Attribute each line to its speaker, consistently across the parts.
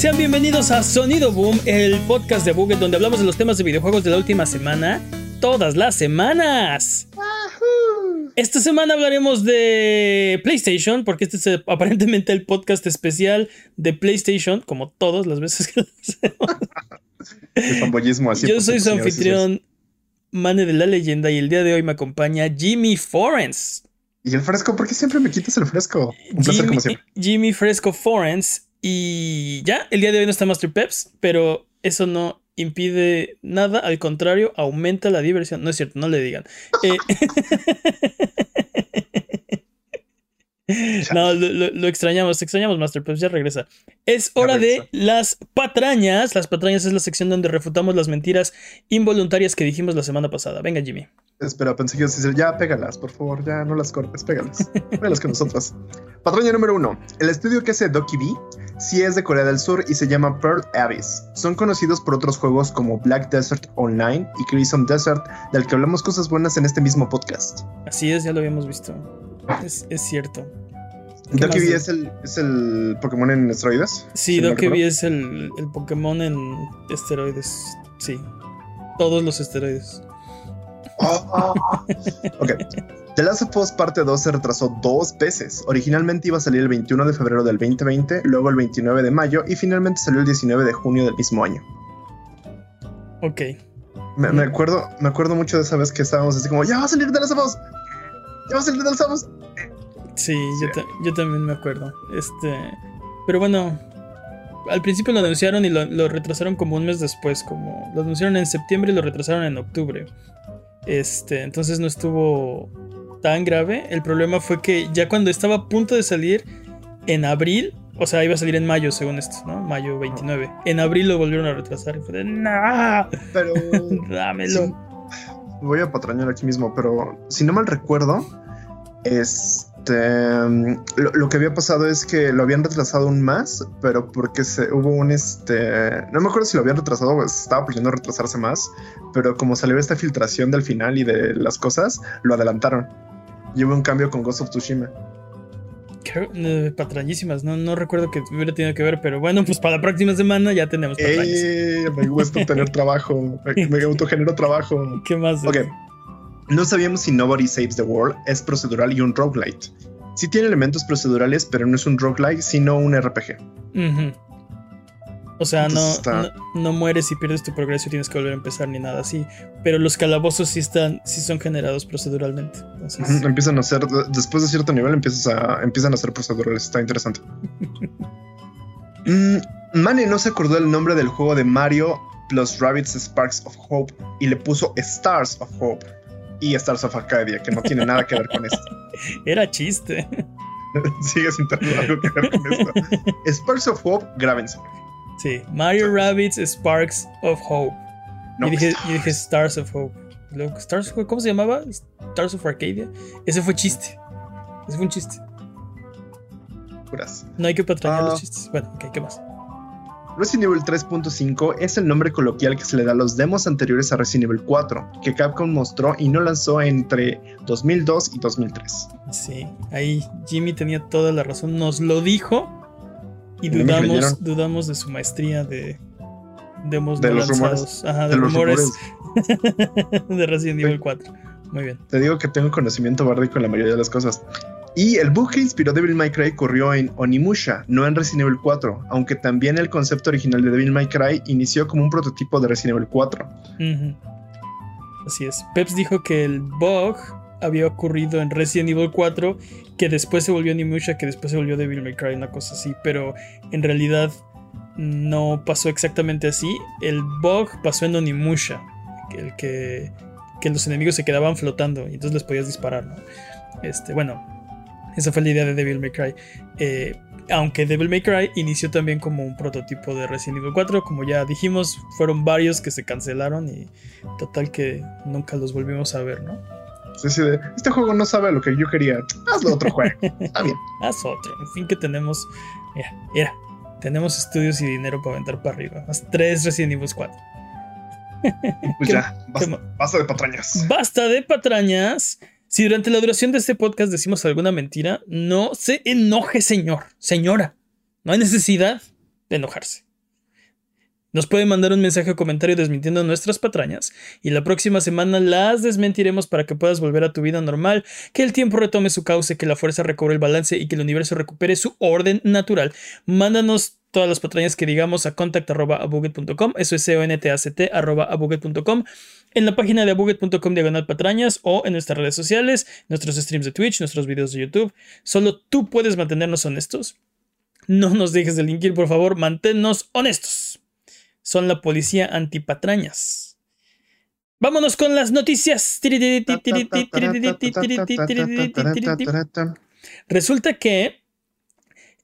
Speaker 1: Sean bienvenidos a Sonido Boom, el podcast de Buget donde hablamos de los temas de videojuegos de la última semana, todas las semanas. Esta semana hablaremos de PlayStation, porque este es aparentemente el podcast especial de PlayStation, como todas las veces que lo
Speaker 2: hacemos. así.
Speaker 1: Yo soy su anfitrión, Mane de la Leyenda, y el día de hoy me acompaña Jimmy Forens.
Speaker 2: ¿Y el fresco? ¿Por qué siempre me quitas el fresco? Un
Speaker 1: Jimmy,
Speaker 2: como siempre.
Speaker 1: Jimmy Fresco Forens. Y ya, el día de hoy no está Master Peps, pero eso no impide nada, al contrario, aumenta la diversión. No es cierto, no le digan. Eh, no, lo, extrañamos, extrañamos Master Peps, ya regresa. Es hora de las patrañas. Las patrañas es la sección donde refutamos las mentiras involuntarias que dijimos la semana pasada. Venga, Jimmy.
Speaker 2: Espera, pensé que decir, ya pégalas, por favor, ya no las cortes, pégalas. pégalas con nosotros. Patraña número uno. El estudio que hace Doki B sí es de Corea del Sur y se llama Pearl Abyss. Son conocidos por otros juegos como Black Desert Online y Crimson Desert, del que hablamos cosas buenas en este mismo podcast.
Speaker 1: Así es, ya lo habíamos visto. Es, cierto.
Speaker 2: ¿Doki B es el, es el Pokémon en esteroides?
Speaker 1: Sí, Doki B es el, el Pokémon en esteroides. Sí. Todos los esteroides.
Speaker 2: ok. The Last of Us Parte 2 se retrasó dos veces. Originalmente iba a salir el 21 de febrero del 2020, luego el 29 de mayo y finalmente salió el 19 de junio del mismo año.
Speaker 1: Ok.
Speaker 2: Me, acuerdo, me acuerdo mucho de esa vez que estábamos así como, ya va a salir The Last of Us. Ya va a salir The Last of Us.
Speaker 1: Sí, Yo, también me acuerdo. Este, pero bueno, al principio lo anunciaron y lo, lo, retrasaron como un mes después, como lo anunciaron en septiembre y lo retrasaron en octubre. Este, entonces no estuvo tan grave. El problema fue que ya cuando estaba a punto de salir en abril, o sea, iba a salir en mayo, según esto, ¿no? Mayo 29. En abril lo volvieron a retrasar y fue de, ¡nah!
Speaker 2: Pero.
Speaker 1: Dámelo.
Speaker 2: voy a patrañar aquí mismo, pero si no mal recuerdo, es este, lo, que había pasado es que lo habían retrasado aún más, pero porque se, hubo un este, no me acuerdo si lo habían retrasado, pues estaba pidiendo retrasarse más, pero como salió esta filtración del final y de las cosas, lo adelantaron. Y hubo un cambio con Ghost of Tsushima.
Speaker 1: patrañísimas, no, no recuerdo que hubiera tenido que ver, pero bueno, pues para la próxima semana ya tenemos
Speaker 2: patrañas. Eh, me gusta tener trabajo, me, me autogenero trabajo.
Speaker 1: ¿Qué más?
Speaker 2: Ok. No sabíamos si Nobody Saves the World es procedural y un roguelite. Sí tiene elementos procedurales, pero no es un roguelite, sino un RPG.
Speaker 1: O sea, no, no, mueres y pierdes tu progreso y tienes que volver a empezar ni nada así. Pero los calabozos sí están, sí son generados proceduralmente.
Speaker 2: Empiezan a ser, después de cierto nivel empiezas a, empiezan a ser procedurales. Está interesante. mm, Manny no se acordó el nombre del juego de Mario plus Rabbits Sparks of Hope y le puso Stars of Hope y Stars of Arcadia, que no tiene nada que ver con esto.
Speaker 1: Era chiste.
Speaker 2: Sigue sin tener algo que ver con esto. Sparks of Hope, grábense.
Speaker 1: Sí, Mario Rabbits Sparks of Hope. y, dije, dije, Stars of Hope. Stars, ¿Cómo se llamaba? Stars of Arcadia. Ese fue chiste. Ese fue un chiste.
Speaker 2: Puras.
Speaker 1: No hay que patrañar los ah. chistes. Bueno, ok, ¿qué más?
Speaker 2: Resident Evil 3.5 es el nombre coloquial que se le da a los demos anteriores a Resident Evil 4, que Capcom mostró y no lanzó entre 2002 y 2003.
Speaker 1: Sí, ahí Jimmy tenía toda la razón, nos lo dijo y dudamos, dudamos de su maestría de demos
Speaker 2: de los Rumores.
Speaker 1: Ajá, de, rumores, de Resident Evil 4. Muy bien.
Speaker 2: Te digo que tengo conocimiento bárdico en la mayoría de las cosas. Y el bug que inspiró Devil May Cry ocurrió en Onimusha, no en Resident Evil 4, aunque también el concepto original de Devil May Cry inició como un prototipo de Resident Evil 4.
Speaker 1: Así es. Peps dijo que el bug había ocurrido en Resident Evil 4, que después se volvió Onimusha, que después se volvió Devil May Cry, una cosa así, pero en realidad no pasó exactamente así. El bug pasó en Onimusha, el que, que los enemigos se quedaban flotando y entonces les podías disparar, ¿no? Este, bueno, esa fue la idea de Devil May Cry. Eh, aunque Devil May Cry inició también como un prototipo de Resident Evil 4, como ya dijimos, fueron varios que se cancelaron y total que nunca los volvimos a ver, ¿no?
Speaker 2: Sí, sí, este juego no sabe lo que yo quería. Hazlo otro juego. Está bien.
Speaker 1: Haz otro. En fin, que tenemos. Mira, mira. Tenemos estudios y dinero para aventar para arriba. Más tres Resident Evil 4.
Speaker 2: Pues ya, basta de patrañas.
Speaker 1: Basta de patrañas. Si durante la duración de este podcast decimos alguna mentira, no se enoje, señor, señora. No hay necesidad. de enojarse. Nos pueden mandar un mensaje o comentario desmintiendo nuestras patrañas y la próxima semana las desmentiremos para que puedas volver a tu vida normal, que el tiempo retome su cauce, que la fuerza recobre el balance y que el universo recupere su orden natural. Mándanos todas las patrañas que digamos a contact.abuget.com, eso es c o n t a c -T, abuget.com, en la página de abuget.com diagonal patrañas o en nuestras redes sociales, nuestros streams de Twitch, nuestros videos de YouTube. Solo tú puedes mantenernos honestos. No nos dejes de linkir, por favor, manténnos honestos. Son la policía antipatrañas. Vámonos con las noticias. Resulta que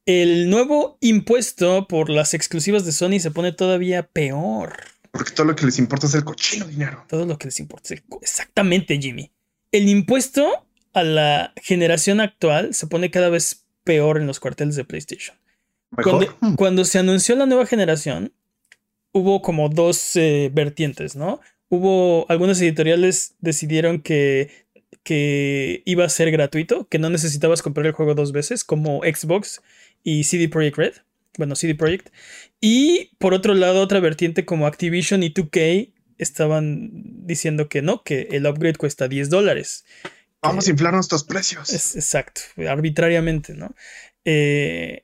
Speaker 1: el nuevo impuesto por las exclusivas de Sony se pone todavía peor.
Speaker 2: Porque todo lo que les importa es el cochino dinero.
Speaker 1: Todo lo que les importa es el Exactamente, Jimmy. El impuesto a la generación actual se pone cada vez peor en los cuarteles de PlayStation. Cuando, hmm. cuando, se anunció la nueva generación, hubo como dos eh, vertientes, ¿no? Hubo algunas editoriales decidieron que, que iba a ser gratuito, que no necesitabas comprar el juego dos veces, como Xbox y CD Projekt Red. Bueno, CD Projekt. Y por otro lado, otra vertiente como Activision y 2K estaban diciendo que no, que el upgrade cuesta 10 dólares.
Speaker 2: Vamos a inflar nuestros precios.
Speaker 1: exacto, arbitrariamente, ¿no? Eh,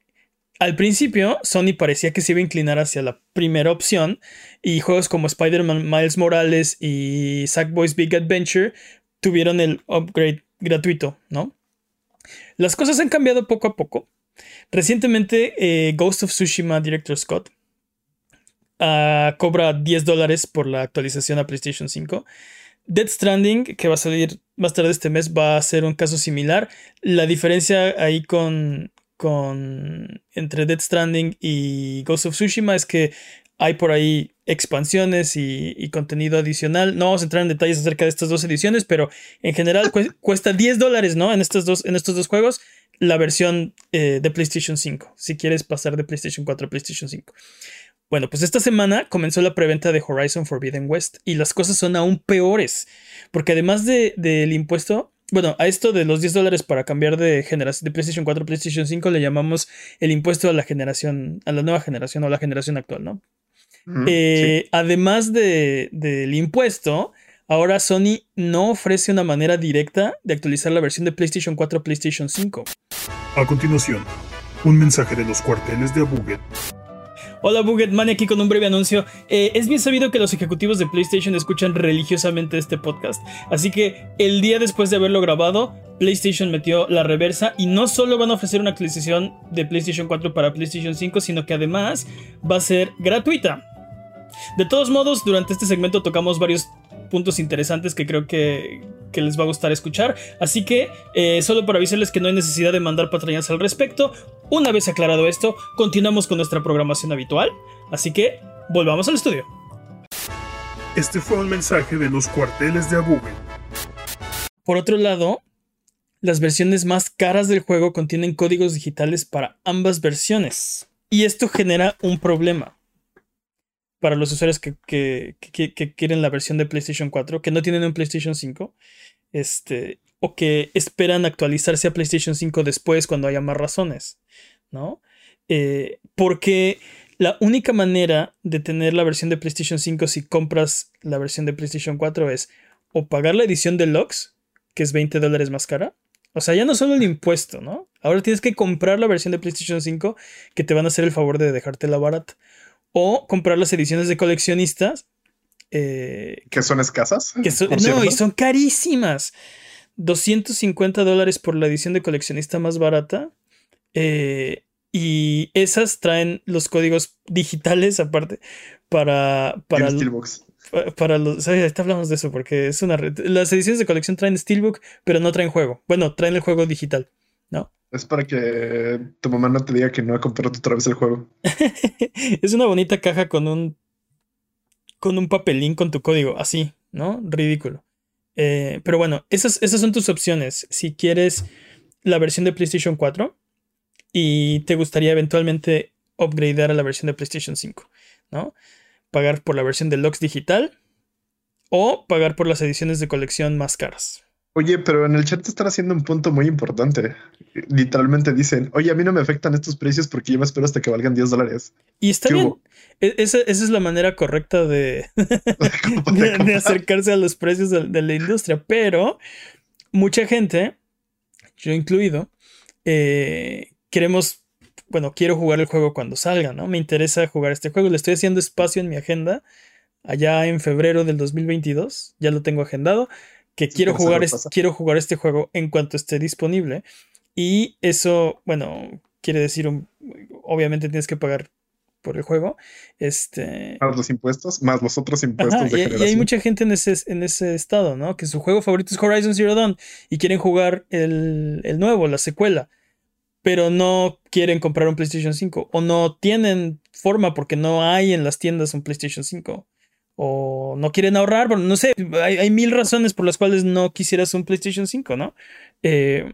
Speaker 1: al principio, Sony parecía que se iba a inclinar hacia la primera opción y juegos como Spider-Man Miles Morales y Sackboy's Big Adventure tuvieron el upgrade gratuito, ¿no? Las cosas han cambiado poco a poco. Recientemente, eh, Ghost of Tsushima Director Scott ah, cobra 10 dólares por la actualización a PlayStation 5. Dead Stranding, que va a salir más tarde este mes, va a ser un caso similar. La diferencia ahí con, con entre Dead Stranding y Ghost of Tsushima es que hay por ahí expansiones y, contenido adicional. No vamos a entrar en detalles acerca de estas dos ediciones, pero en general cuesta 10 dólares, ¿no? En estos dos, en estos dos juegos, la versión eh, de PlayStation 5, si quieres pasar de PlayStation 4 a PlayStation 5. Bueno, pues esta semana comenzó la preventa de Horizon Forbidden West y las cosas son aún peores, porque además del impuesto, bueno, a esto de los 10 dólares para cambiar de, generación, de PlayStation 4 a PlayStation 5 le llamamos el impuesto a la generación, a la nueva generación o a la generación actual, ¿no? Eh, además del impuesto, ahora Sony no ofrece una manera directa de actualizar la versión de PlayStation 4 a PlayStation 5.
Speaker 3: A continuación, un mensaje de los cuarteles de Abuget
Speaker 1: Hola Bugetman, aquí con un breve anuncio. Eh, es bien sabido que los ejecutivos de PlayStation escuchan religiosamente este podcast, así que el día después de haberlo grabado, PlayStation metió la reversa y no solo van a ofrecer una actualización de PlayStation 4 para PlayStation 5, sino que además va a ser gratuita. De todos modos, durante este segmento tocamos varios puntos interesantes que creo que, les va a gustar escuchar. Así que, eh, solo para avisarles que no hay necesidad de mandar patrañas al respecto. Una vez aclarado esto, continuamos con nuestra programación habitual. Así que, volvamos al estudio.
Speaker 3: Este fue un mensaje de los cuarteles de Abuget.
Speaker 1: Por otro lado, las versiones más caras del juego contienen códigos digitales para ambas versiones. Y esto genera un problema para los usuarios que, quieren la versión de PlayStation 4, que no tienen un PlayStation 5, este, o que esperan actualizarse a PlayStation 5 después cuando haya más razones, ¿no? Eh, porque la única manera de tener la versión de PlayStation 5 si compras la versión de PlayStation 4 es o pagar la edición deluxe, que es 20 dólares más cara. O sea, ya no solo el impuesto, ¿no? Ahora tienes que comprar la versión de PlayStation 5 que te van a hacer el favor de dejarte la barata o comprar las ediciones de coleccionistas.
Speaker 2: Eh, que son escasas.
Speaker 1: no, y son carísimas. 250 dólares por la edición de coleccionista más barata. Eh, y esas traen los códigos digitales aparte para... Para,
Speaker 2: Steelbooks.
Speaker 1: Para los... Ahorita hablamos de eso porque es una... Las ediciones de colección traen Steelbook, pero no traen juego. Bueno, traen el juego digital, ¿no?
Speaker 2: Es para que tu mamá no te diga que no ha comprado otra vez el juego.
Speaker 1: es una bonita caja con un. con un papelín con tu código, así, ¿no? Ridículo. Eh, pero bueno, esas, esas son tus opciones. Si quieres la versión de PlayStation 4 y te gustaría eventualmente upgradear a la versión de PlayStation 5, ¿no? Pagar por la versión deluxe digital o pagar por las ediciones de colección más caras.
Speaker 2: Oye, pero en el chat están haciendo un punto muy importante. Literalmente dicen, oye, a mí no me afectan estos precios porque yo me espero hasta que valgan 10 dólares.
Speaker 1: Y está
Speaker 2: ¿Qué
Speaker 1: bien. E- Esa, esa es la manera correcta de, acercarse a los precios de, de la industria. Pero mucha gente, yo incluido, eh, queremos, bueno, quiero jugar el juego cuando salga, ¿no? Me interesa jugar este juego. Le estoy haciendo espacio en mi agenda allá en febrero del 2022. Ya lo tengo agendado. Que quiero jugar, es- quiero jugar este juego en cuanto esté disponible. Y eso, bueno, quiere decir, un- obviamente tienes que pagar por el juego. Este.
Speaker 2: Más los impuestos, más los otros impuestos
Speaker 1: Ajá,
Speaker 2: de
Speaker 1: y, y hay
Speaker 2: generación.
Speaker 1: mucha gente en ese, en ese estado, ¿no? Que su juego favorito es Horizon Zero Dawn y quieren jugar el, el nuevo, la secuela, pero no quieren comprar un PlayStation 5 o no tienen forma porque no hay en las tiendas un PlayStation 5 o no quieren ahorrar, bueno, no sé, hay, hay mil razones por las cuales no quisieras un PlayStation 5, ¿no? Eh,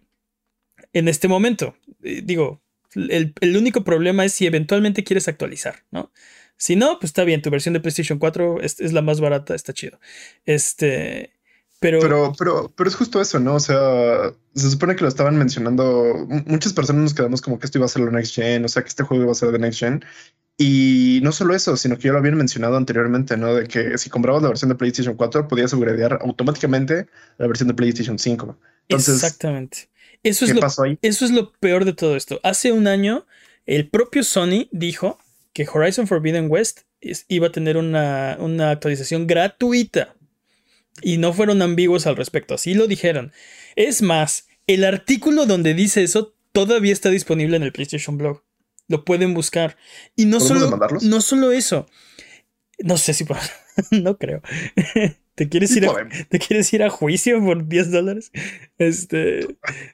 Speaker 1: en este momento, eh, digo, el, el único problema es si eventualmente quieres actualizar, ¿no? Si no, pues está bien, tu versión de PlayStation 4 es, es la más barata, está chido. Este, pero,
Speaker 2: Pero, pero, pero es justo eso, ¿no? O sea, se supone que lo estaban mencionando. Muchas personas nos quedamos como que esto iba a ser la next gen, o sea, que este juego iba a ser de next gen. Y no solo eso, sino que ya lo habían mencionado anteriormente, ¿no? De que si comprabas la versión de PlayStation 4, podías upgradear automáticamente la versión de PlayStation 5. Entonces,
Speaker 1: exactamente. Eso es
Speaker 2: ¿qué
Speaker 1: lo
Speaker 2: pasó ahí?
Speaker 1: Eso es lo peor de todo esto. Hace un año, el propio Sony dijo que Horizon Forbidden West es- iba a tener una, una actualización gratuita. Y no fueron ambiguos al respecto, así lo dijeron. Es más, el artículo donde dice eso todavía está disponible en el PlayStation Blog. Lo pueden buscar. Y no
Speaker 2: ¿Podemos
Speaker 1: solo,
Speaker 2: demandarlos?
Speaker 1: no solo eso. No sé si puedo- no creo. ¿Te quieres,
Speaker 2: Sí
Speaker 1: ir a. ¿Te quieres ir a juicio por 10 dólares? Este.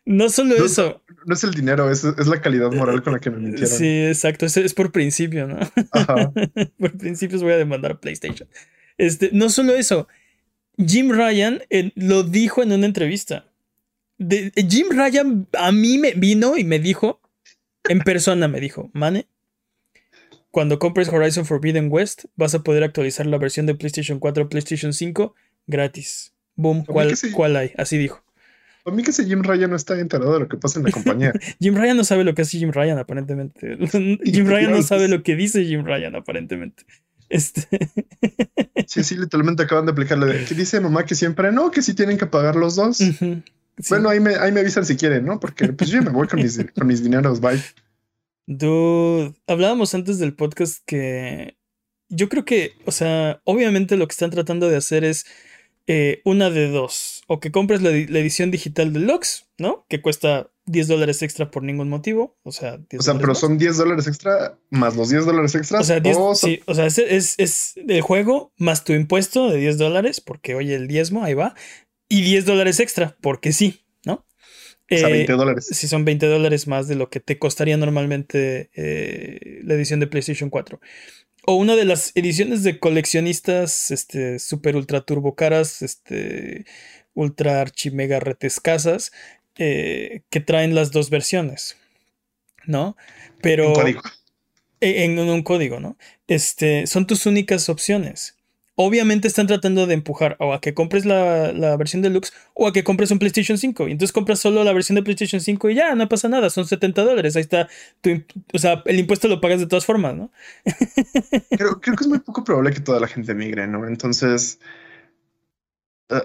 Speaker 1: No solo
Speaker 2: No,
Speaker 1: eso.
Speaker 2: No es el dinero, es, es la calidad moral con la que me mintieron.
Speaker 1: Sí, exacto. Es, es por principio, ¿no?
Speaker 2: Ajá.
Speaker 1: por principios voy a demandar a PlayStation. Este, no solo eso. Jim Ryan eh, lo dijo en una entrevista. De- eh, Jim Ryan a mí me vino y me dijo, en persona me dijo, Mane, cuando compres Horizon Forbidden West, vas a poder actualizar la versión de PlayStation 4 a PlayStation 5 gratis. Boom, ¿cuál, hay? Así dijo.
Speaker 2: A mí que ese Jim Ryan no está enterado de lo que pasa en la compañía.
Speaker 1: Jim Ryan no sabe lo que hace Jim Ryan, aparentemente. Jim Ryan no sabe lo que dice Jim Ryan, aparentemente. Este,
Speaker 2: Sí, sí, literalmente acaban de aplicarle. Que dice mamá que siempre no, que sí tienen que pagar los dos.
Speaker 1: ujú, sí.
Speaker 2: Bueno, ahí me, ahí me avisan si quieren, ¿no? Porque pues yo me voy con mis, con mis dineros, bye.
Speaker 1: Dude, hablábamos antes del podcast que yo creo que, o sea, obviamente lo que están tratando de hacer es eh, una de dos. O que compres la, la edición digital deluxe, ¿no? Que cuesta 10 dólares extra por ningún motivo. O sea, 10
Speaker 2: O sea, pero
Speaker 1: más.
Speaker 2: son 10 dólares extra más los 10 dólares extras.
Speaker 1: O sea, 10
Speaker 2: o son-
Speaker 1: sí, o sea, es, es, es el juego más tu impuesto de 10 dólares, porque oye, el diezmo, ahí va. Y 10 dólares extra, porque sí, ¿no?
Speaker 2: o sea,
Speaker 1: Eh,
Speaker 2: 20 dólares.
Speaker 1: si son 20 dólares más de lo que te costaría normalmente eh, la edición de PlayStation 4. O una de las ediciones de coleccionistas, este, super ultra turbo caras, este, ultra archi mega retescasas, eh, que traen las dos versiones, ¿no? Pero
Speaker 2: Un código.
Speaker 1: e- en, en un código, ¿no? Este, son tus únicas opciones. Obviamente están tratando de empujar o a que compres la, la versión deluxe o a que compres un PlayStation 5. Y entonces compras solo la versión de PlayStation 5 y ya, no pasa nada, son 70 dólares. Ahí está, tu, o sea, el impuesto lo pagas de todas formas, ¿no?
Speaker 2: Creo, creo que es muy poco probable que toda la gente migre, ¿no? Entonces. eh,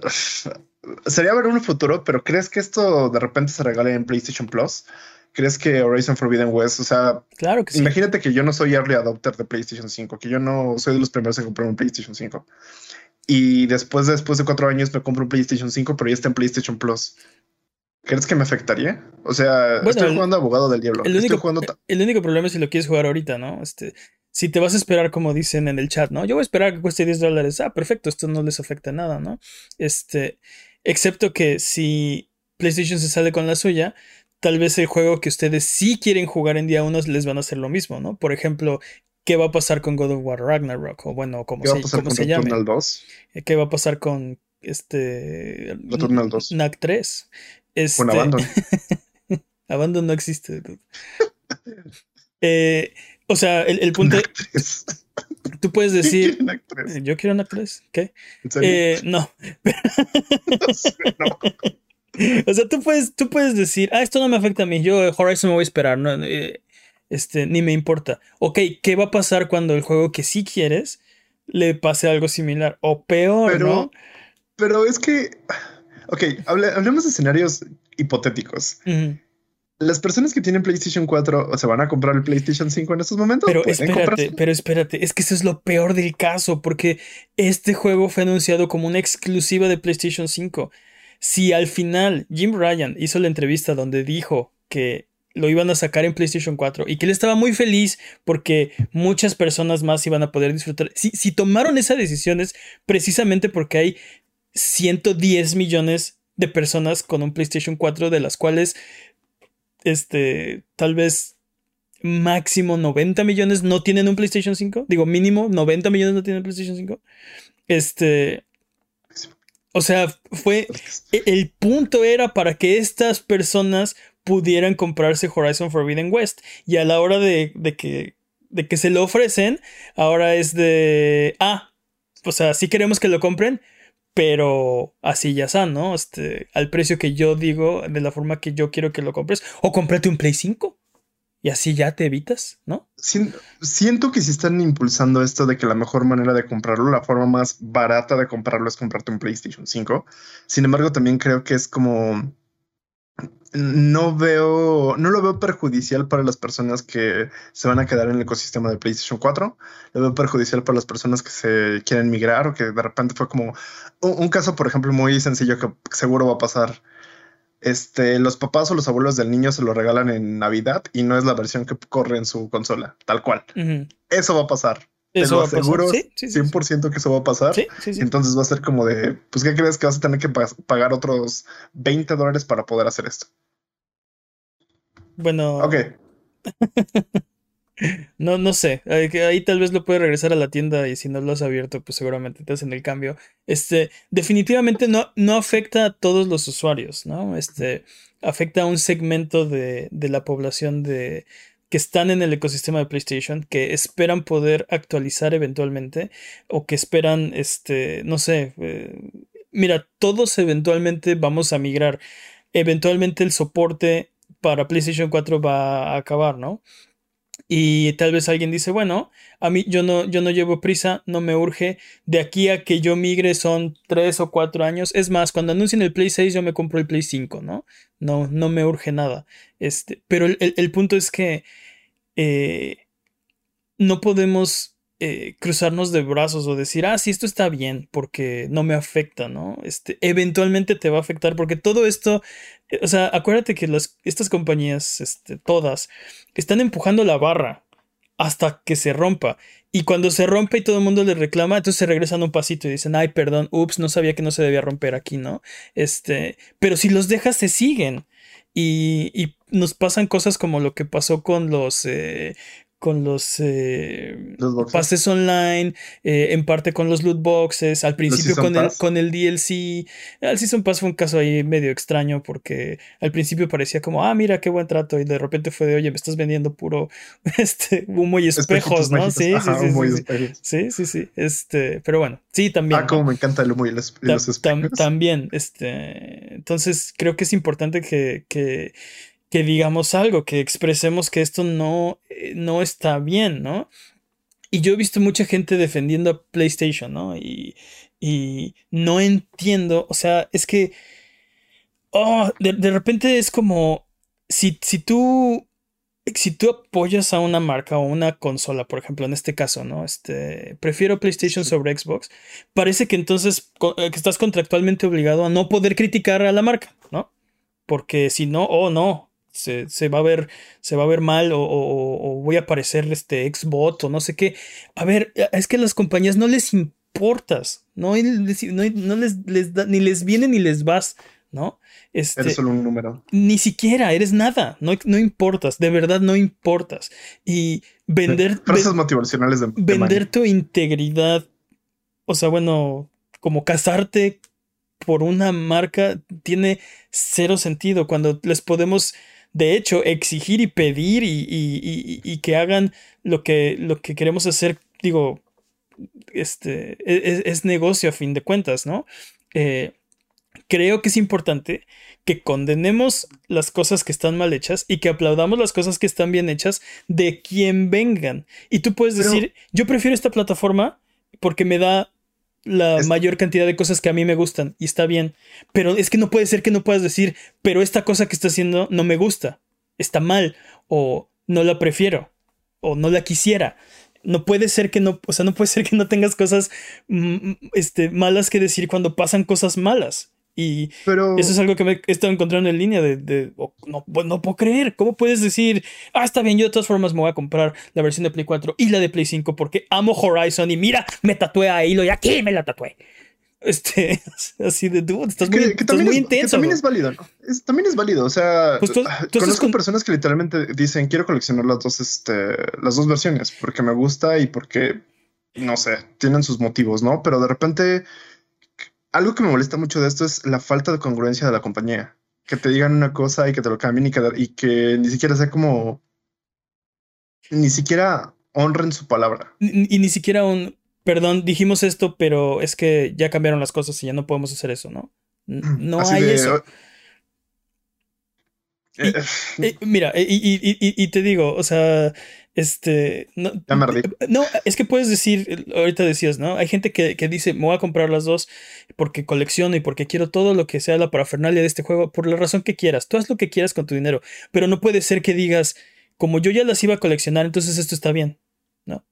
Speaker 2: sería ver un futuro, pero ¿crees que esto de repente se regale en PlayStation Plus? ¿Crees que Horizon Forbidden West, o sea,
Speaker 1: Claro que sí.
Speaker 2: Imagínate que yo no soy early adopter de PlayStation 5, que yo no soy de los primeros en comprar un PlayStation 5. Y después, después de cuatro años me compro un PlayStation 5, pero ya está en PlayStation Plus. ¿Crees que me afectaría? O sea,
Speaker 1: Bueno,
Speaker 2: estoy jugando abogado del diablo.
Speaker 1: El
Speaker 2: Estoy
Speaker 1: único,
Speaker 2: jugando ta-
Speaker 1: el único problema es si lo quieres jugar ahorita, ¿no? Este, si te vas a esperar, como dicen en el chat, ¿no? Yo voy a esperar a que cueste 10 dólares. Ah, perfecto, esto no les afecta nada, ¿no? Este, excepto que si PlayStation se sale con la suya, tal vez el juego que ustedes sí quieren jugar en día uno les van a hacer lo mismo, ¿no? Por ejemplo, ¿qué va a pasar con God of War Ragnarok? O bueno, como
Speaker 2: ¿Qué va a
Speaker 1: se,
Speaker 2: con
Speaker 1: se llame.
Speaker 2: Returnal 2?
Speaker 1: Eh, ¿Qué va a pasar con este
Speaker 2: Returnal 2.
Speaker 1: NAC 3? Este,
Speaker 2: Con Abandon.
Speaker 1: Abandon no existe. Eh, o sea, el, el punto,
Speaker 2: Knack 3.
Speaker 1: tú puedes decir,
Speaker 2: Knack 3.
Speaker 1: yo quiero una 3, ¿qué?
Speaker 2: ¿En serio?
Speaker 1: Eh, no,
Speaker 2: no.
Speaker 1: O sea, tú puedes, tú puedes decir, ah, esto no me afecta a mí, yo Horizon me voy a esperar, no, eh, este, ni me importa. Ok, ¿qué va a pasar cuando el juego que sí quieres le pase algo similar? O peor,
Speaker 2: Pero,
Speaker 1: ¿no?
Speaker 2: pero es que, ok, hable- hablemos de escenarios hipotéticos. Las personas que tienen PlayStation 4 o se van a comprar el PlayStation 5 en estos momentos.
Speaker 1: Pero espérate,
Speaker 2: comprarse.
Speaker 1: pero espérate, es que eso es lo peor del caso, porque este juego fue anunciado como una exclusiva de PlayStation 5. Si al final Jim Ryan hizo la entrevista donde dijo que lo iban a sacar en PlayStation 4 y que él estaba muy feliz porque muchas personas más iban a poder disfrutar. Si, si tomaron esa decisión es precisamente porque hay 110 millones de personas con un PlayStation 4, de las cuales este, tal vez máximo 90 millones no tienen un PlayStation 5. Digo, mínimo 90 millones no tienen PlayStation 5. Este. O sea, fue. e- El punto era para que estas personas pudieran comprarse Horizon Forbidden West. Y a la hora de, de que, de que se lo ofrecen, ahora es de. Ah, o sea, sí queremos que lo compren, pero así ya está, ¿no? Este, al precio que yo digo, de la forma que yo quiero que lo compres. O cómprate un Play 5. Y así ya te evitas, ¿no?
Speaker 2: Sien- Siento que si están impulsando esto de que la mejor manera de comprarlo, la forma más barata de comprarlo es comprarte un PlayStation 5. Sin embargo, también creo que es como no veo, no lo veo perjudicial para las personas que se van a quedar en el ecosistema de PlayStation 4. Lo veo perjudicial para las personas que se quieren migrar o que de repente fue como un, un caso, por ejemplo, muy sencillo que seguro va a pasar. Este, los papás o los abuelos del niño se lo regalan en Navidad y no es la versión que corre en su consola, tal cual. Eso va a pasar. Te
Speaker 1: Eso
Speaker 2: lo
Speaker 1: a pasar.
Speaker 2: aseguro
Speaker 1: Sí, sí, sí,
Speaker 2: 100% que eso va a pasar.
Speaker 1: Sí, sí, sí.
Speaker 2: Entonces va a ser como de, pues, ¿qué crees que vas a tener que pa- pagar otros 20 dólares para poder hacer esto?
Speaker 1: Bueno,
Speaker 2: Ok,
Speaker 1: no, no sé. Ahí, que ahí tal vez lo puedes regresar a la tienda y si no lo has abierto, pues seguramente te hacen el cambio. Este, definitivamente no, no afecta a todos los usuarios, ¿no? Este, afecta a un segmento de, de la población de, que están en el ecosistema de PlayStation, que esperan poder actualizar eventualmente o que esperan, este, no sé, eh, mira, todos eventualmente vamos a migrar. Eventualmente el soporte para PlayStation 4 va a acabar, ¿no? Y tal vez alguien dice, bueno, a mí yo no, yo no llevo prisa, no me urge. De aquí a que yo migre son tres o cuatro años. Es más, cuando anuncien el Play 6 yo me compro el Play 5, ¿no? No, no me urge nada. Este, pero el, el- punto es que eh, no podemos eh, cruzarnos de brazos o decir, ah, sí, esto está bien porque no me afecta, ¿no? Este, eventualmente te va a afectar porque todo esto, eh, o sea, acuérdate que las, estas compañías, este, todas, están empujando la barra hasta que se rompa. Y cuando se rompe y todo el mundo le reclama, entonces se regresan un pasito y dicen, ay, perdón, ups, no sabía que no se debía romper aquí, ¿no? Este, pero si los dejas, se siguen. Y, y nos pasan cosas como lo que pasó con los, eh, con los eh,
Speaker 2: los
Speaker 1: pases online, eh, en parte con los loot boxes, al principio con el, con el DLC. El Season Pass fue un caso ahí medio extraño porque al principio parecía como, ah, mira qué buen trato, y de repente fue de, oye, me estás vendiendo puro este, humo y espejos,
Speaker 2: Espejitos
Speaker 1: ¿no?
Speaker 2: mágicos.
Speaker 1: Sí,
Speaker 2: Ajá,
Speaker 1: sí, sí,
Speaker 2: humo
Speaker 1: sí, sí.
Speaker 2: espejos.
Speaker 1: Sí, sí, sí. Este, pero bueno, sí, también.
Speaker 2: Ah, como me encanta el humo y los, y
Speaker 1: tam-
Speaker 2: espejos.
Speaker 1: también, este, entonces creo que es importante que, que, que digamos algo, que expresemos que esto no, eh, no está bien, ¿no? Y yo he visto mucha gente defendiendo a PlayStation, ¿no? Y, y no entiendo, o sea, es que, oh, de, de repente es como, si, si tú, si tú apoyas a una marca o una consola, por ejemplo, en este caso, ¿no? Este, prefiero PlayStation sobre Xbox, parece que entonces eh, que estás contractualmente obligado a no poder criticar a la marca, ¿no? Porque si no, oh no, se, se va a ver, se va a ver mal o, o- o voy a parecer este Xbot o no sé qué. A ver, eh, es que a las compañías no les importas, no, no, no les, les da- ni les viene ni les vas, ¿no? Este,
Speaker 2: Eres solo un número.
Speaker 1: ni siquiera eres nada, no, no importas, de verdad no importas. Y vender,
Speaker 2: Frases
Speaker 1: ven-
Speaker 2: motivacionales de, de
Speaker 1: vender tu integridad, o sea, bueno, como casarte por una marca tiene cero sentido cuando les podemos, de hecho, exigir y pedir y, y- y- y que hagan lo que, lo que queremos hacer, digo, este, e- es, es negocio a fin de cuentas, ¿no? Eh, creo que es importante que condenemos las cosas que están mal hechas y que aplaudamos las cosas que están bien hechas de quien vengan. Y tú puedes decir, yo prefiero esta plataforma porque me da la mayor cantidad de cosas que a mí me gustan y está bien. Pero es que no puede ser que no puedas decir, pero esta cosa que está haciendo no me gusta, está mal o no la prefiero o no la quisiera. No puede ser que no, o sea, no puede ser que no tengas cosas mm, este, malas que decir cuando pasan cosas malas. Y eso es algo que me he estado encontrando en línea de, no, no, puedo creer. ¿Cómo puedes decir, ah, está bien, yo de todas formas me voy a comprar la versión de Play 4 y la de Play 5 porque amo Horizon y mira, me tatué a Halo y aquí me la tatué? Este, así de dude, estás muy, intenso.
Speaker 2: también es válido, ¿no? también es válido. O sea, pues conozco personas que literalmente dicen quiero coleccionar las dos, este, las dos versiones porque me gusta y porque no sé, tienen sus motivos, ¿no? Pero de repente algo que me molesta mucho de esto es la falta de congruencia de la compañía. Que te digan una cosa y que te lo cambien y que, y que ni siquiera sea como. Ni siquiera honren su palabra.
Speaker 1: Y, ni siquiera un. Perdón, dijimos esto, pero es que ya cambiaron las cosas y ya no podemos hacer eso, ¿no? No hay eso. Mira, y, te digo, o sea, este. No, no, es que puedes decir, ahorita decías, ¿no? Hay gente que, dice, me voy a comprar las dos porque colecciono y porque quiero todo lo que sea la parafernalia de este juego, por la razón que quieras. Tú haz lo que quieras con tu dinero, pero no puede ser que digas, como yo ya las iba a coleccionar, entonces esto está bien, ¿no?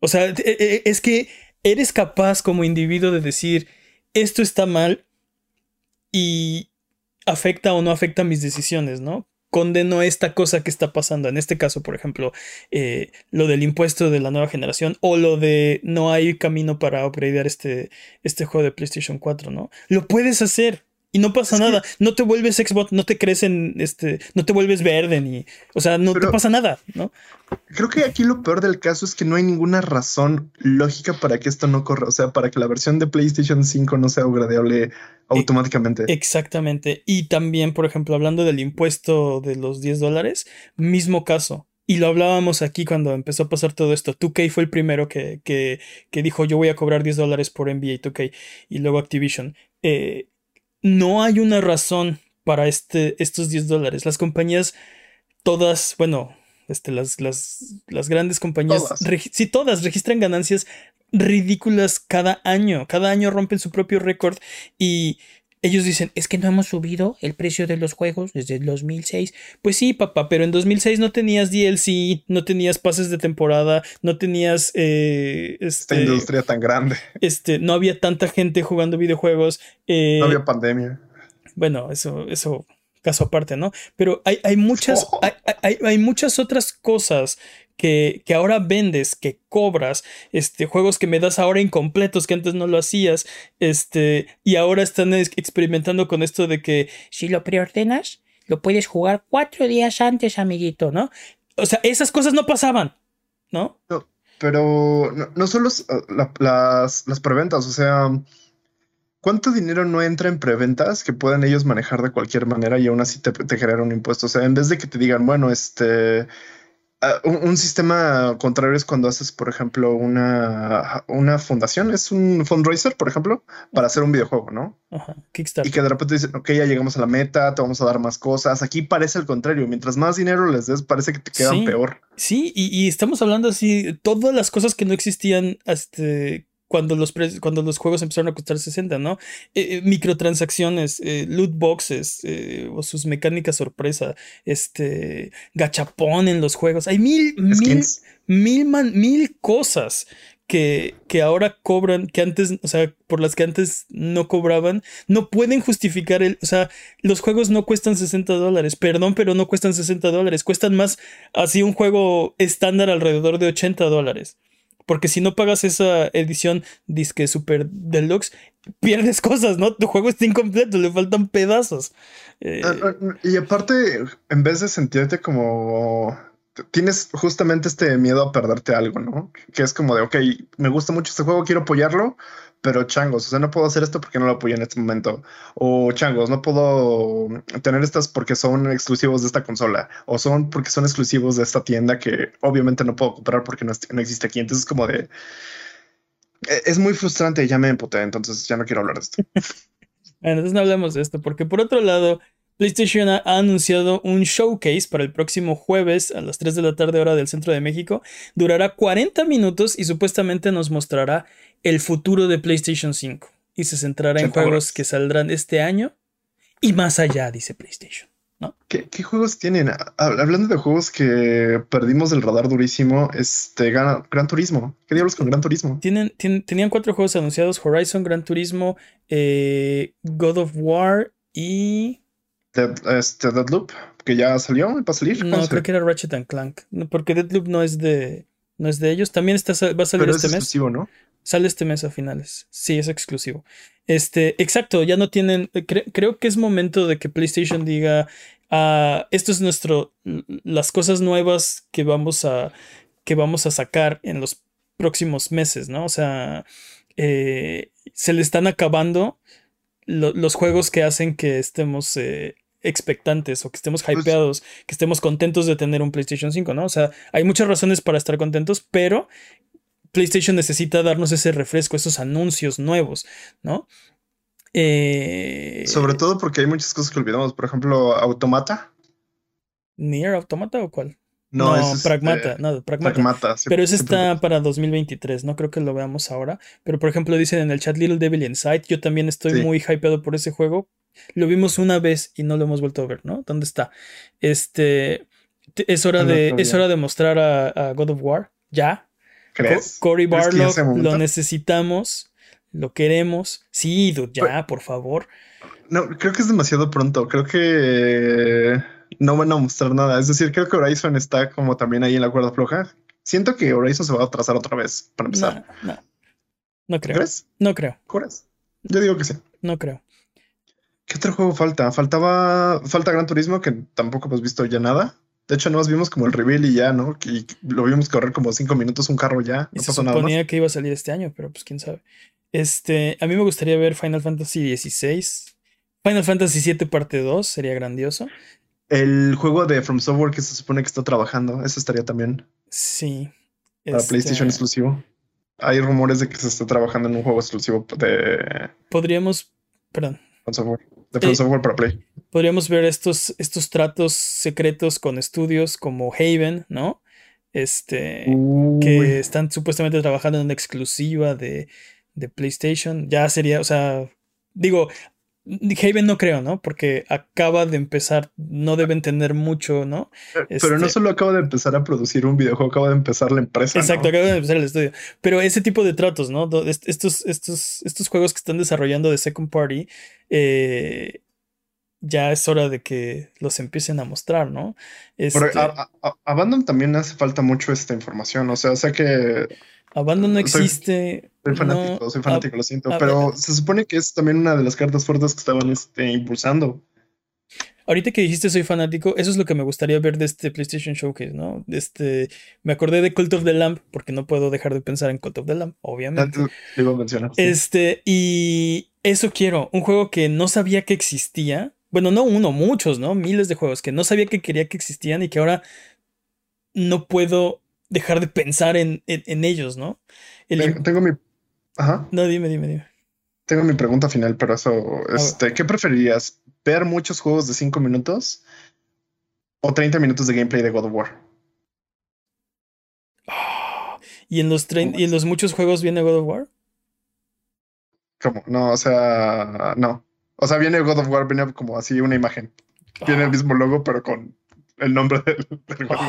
Speaker 1: O sea, e, e, es que eres capaz como individuo de decir, esto está mal y, afecta o no afecta mis decisiones, ¿no? Condeno esta cosa que está pasando. En este caso, por ejemplo, eh, lo del impuesto de la nueva generación o lo de no hay camino para upgradear este, este juego de PlayStation 4, ¿no? Lo puedes hacer. Y no pasa nada. No te vuelves Xbox, no te crecen, este, no te vuelves verde ni. O sea, no te pasa nada, ¿no?
Speaker 2: Creo que aquí lo peor del caso es que no hay ninguna razón lógica para que esto no corra. O sea, para que la versión de PlayStation 5 no sea upgradeable automáticamente.
Speaker 1: Exactamente. Y también, por ejemplo, hablando del impuesto de los 10 dólares, mismo caso. Y lo hablábamos aquí cuando empezó a pasar todo esto. 2K fue el primero que, que, que dijo yo voy a cobrar 10 dólares por NBA 2K y luego Activision. Eh, no hay una razón para este, estos 10 dólares. Las compañías, todas, bueno, este, las, las, las grandes compañías, sí, todas registran ganancias ridículas cada año. Cada año rompen su propio récord y ellos dicen, es que no hemos subido el precio de los juegos desde el 2006. Pues sí, papá, pero en 2006 no tenías DLC, no tenías pases de temporada, no tenías... Eh,
Speaker 2: Esta este, industria tan grande.
Speaker 1: Este, no había tanta gente jugando videojuegos. Eh,
Speaker 2: no había pandemia.
Speaker 1: Bueno, eso, eso, caso aparte, ¿no? Pero hay, hay muchas, oh. hay, hay, muchas otras cosas que, que, ahora vendes, que cobras, este, juegos que me das ahora incompletos que antes no lo hacías, este, y ahora están experimentando con esto de que si lo preordenas, lo puedes jugar cuatro días antes, amiguito, ¿no? O sea, esas cosas no pasaban, ¿no?
Speaker 2: pero no, solo las, las preventas, o sea, ¿cuánto dinero no entra en preventas que pueden ellos manejar de cualquier manera y aún así te, te genera un impuesto? O sea, en vez de que te digan, bueno, este Ah, un, sistema contrario es cuando haces, por ejemplo, una, una fundación, es un fundraiser, por ejemplo, para hacer un videojuego, ¿no? Ajá, Kickstarter. Y que de repente dicen, ok, ya llegamos a la meta, te vamos a dar más cosas. Aquí parece el contrario, mientras más dinero les des, parece que te quedan peor.
Speaker 1: Sí, y, y, estamos hablando así, todas las cosas que no existían, este, cuando los, cuando los juegos empezaron a costar 60, ¿no? Eh, eh, microtransacciones, eh, loot boxes, o sus mecánicas sorpresa, este, gachapón en los juegos. Hay mil, mil, mil, mil cosas que, que, ahora cobran, que antes, o sea, por las que antes no cobraban, no pueden justificar el, o sea, los juegos no cuestan 60 dólares, perdón, pero no cuestan 60 dólares, cuestan más así un juego estándar alrededor de 80 dólares. Porque si no pagas esa edición disque super deluxe, pierdes cosas, ¿no? Tu juego está incompleto, le faltan pedazos.
Speaker 2: Eh, ah, ah, y aparte, en vez de sentirte como tienes justamente este miedo a perderte algo, ¿no? Que es como de, ok, me gusta mucho este juego, quiero apoyarlo, pero changos, o sea, no puedo hacer esto porque no lo apoyo en este momento. O changos, no puedo tener estas porque son exclusivos de esta consola. O son porque son exclusivos de esta tienda que obviamente no puedo comprar porque no, existe aquí. Entonces es como de... E, es muy frustrante y ya me emputé, entonces ya no quiero hablar de esto.
Speaker 1: Entonces no hablemos de esto, porque por otro lado, PlayStation ha anunciado un showcase para el próximo jueves a las 3 de la tarde hora del centro de México. Durará 40 minutos y supuestamente nos mostrará el futuro de PlayStation 5. Y se centrará en juegos que saldrán este año y más allá, dice PlayStation. ¿no?
Speaker 2: ¿Qué, juegos tienen? Hablando de juegos que perdimos del radar durísimo, este Gran, Turismo. ¿Qué diablos con Gran Turismo?
Speaker 1: Tienen, tenían cuatro juegos anunciados: Horizon, Gran Turismo, eh, God of War y
Speaker 2: Dead, este, Deadloop, que ya salió para salir.
Speaker 1: No, creo que era Ratchet and Clank. porque Deadloop no es de. No es de ellos. También está, va a salir este es exclusivo, ¿no? Sale este mes a finales. Sí, es exclusivo. Este, exacto, ya no tienen. creo que es momento de que PlayStation diga. Ah, esto es nuestro. Las cosas nuevas que vamos a. que vamos a sacar en los próximos meses, ¿no? O sea. Eh, se le están acabando los juegos que hacen que estemos eh, expectantes o que estemos pues hypeados, que estemos contentos de tener un PlayStation 5, ¿no? O sea, hay muchas razones para estar contentos, pero PlayStation necesita darnos ese refresco, esos anuncios nuevos, ¿no?
Speaker 2: Eh, Sobre todo porque hay muchas cosas que olvidamos. Por ejemplo, Automata.
Speaker 1: ¿Nier Automata o cuál? No, es Pragmata, este, no, Pragmata. pero ese está para 2023, no creo que lo veamos ahora. Pero por ejemplo, dicen en el chat Little Devil Inside, yo también estoy muy hypeado por ese juego, lo vimos una vez y no lo hemos vuelto a ver, ¿no? ¿Dónde está? Este. Es hora, de, es hora de mostrar a, God of War. Ya. ¿Crees? Cory Barlow, lo necesitamos. Lo queremos. Sí, dude, ya, por favor.
Speaker 2: No, creo que es demasiado pronto. Creo que no van a mostrar nada. Es decir, creo que Horizon está como también ahí en la cuerda floja. Siento que Horizon se va a atrasar otra vez para empezar.
Speaker 1: No, no. no creo. ¿Crees? No creo.
Speaker 2: ¿Crees? Yo digo que sí.
Speaker 1: No creo.
Speaker 2: ¿Qué otro juego falta? Faltaba, falta Gran Turismo, que tampoco hemos visto ya nada. De hecho, nos vimos como el reveal y ya, ¿no? Y lo vimos correr como cinco minutos un carro ya.
Speaker 1: No se suponía que iba a salir este año, pero pues quién sabe. Este, a mí me gustaría ver Final Fantasy XVI. Final Fantasy VII parte 2 sería grandioso.
Speaker 2: El juego de From Software que se supone que está trabajando, eso estaría también.
Speaker 1: Sí.
Speaker 2: Para este PlayStation exclusivo. Hay rumores de que se está trabajando en un juego exclusivo de.
Speaker 1: Podríamos. Perdón.
Speaker 2: From Software de eh, Software para Play.
Speaker 1: Podríamos ver estos, estos tratos secretos con estudios como Haven, ¿no? Este, que están supuestamente trabajando en una exclusiva de, de PlayStation. Ya sería, o sea, digo, Haven no creo, ¿no? Porque acaba de empezar, no deben tener mucho, ¿no?
Speaker 2: Pero no este solo acaba de empezar a producir un videojuego, acaba de empezar la empresa.
Speaker 1: Exacto, acaba de empezar el estudio. Pero ese tipo de tratos, ¿no? Estos, estos, estos juegos que están desarrollando de Second Party, eh, ya es hora de que los empiecen a mostrar, ¿no?
Speaker 2: Este a, Abandon también hace falta mucho esta información, o sea, o sea que
Speaker 1: Abandon no existe.
Speaker 2: Soy, fanático, soy fanático, lo siento. pero se supone que es también una de las cartas fuertes que estaban este, impulsando.
Speaker 1: Ahorita que dijiste soy fanático, eso es lo que me gustaría ver de este PlayStation Showcase, ¿no? Este, me acordé de Cult of the Lamp, porque no puedo dejar de pensar en Cult of the Lamp, obviamente. Este, y eso quiero, un juego que no sabía que existía. Bueno, no uno, muchos, ¿no? Miles de juegos que no sabía que quería que existían y que ahora no puedo dejar de pensar en, ellos, ¿no?
Speaker 2: Tengo mi. Ajá.
Speaker 1: No, dime, dime, dime.
Speaker 2: Tengo mi pregunta final, pero eso, este, ¿qué preferirías? ¿Ver muchos juegos de 5 minutos o 30 minutos de gameplay de God of War?
Speaker 1: ¿Y, en los ¿Y en los muchos juegos viene God of War?
Speaker 2: ¿Cómo? No, o sea, no. O sea, viene God of War, viene como así una imagen. Tiene el ah. mismo logo, pero con el nombre del,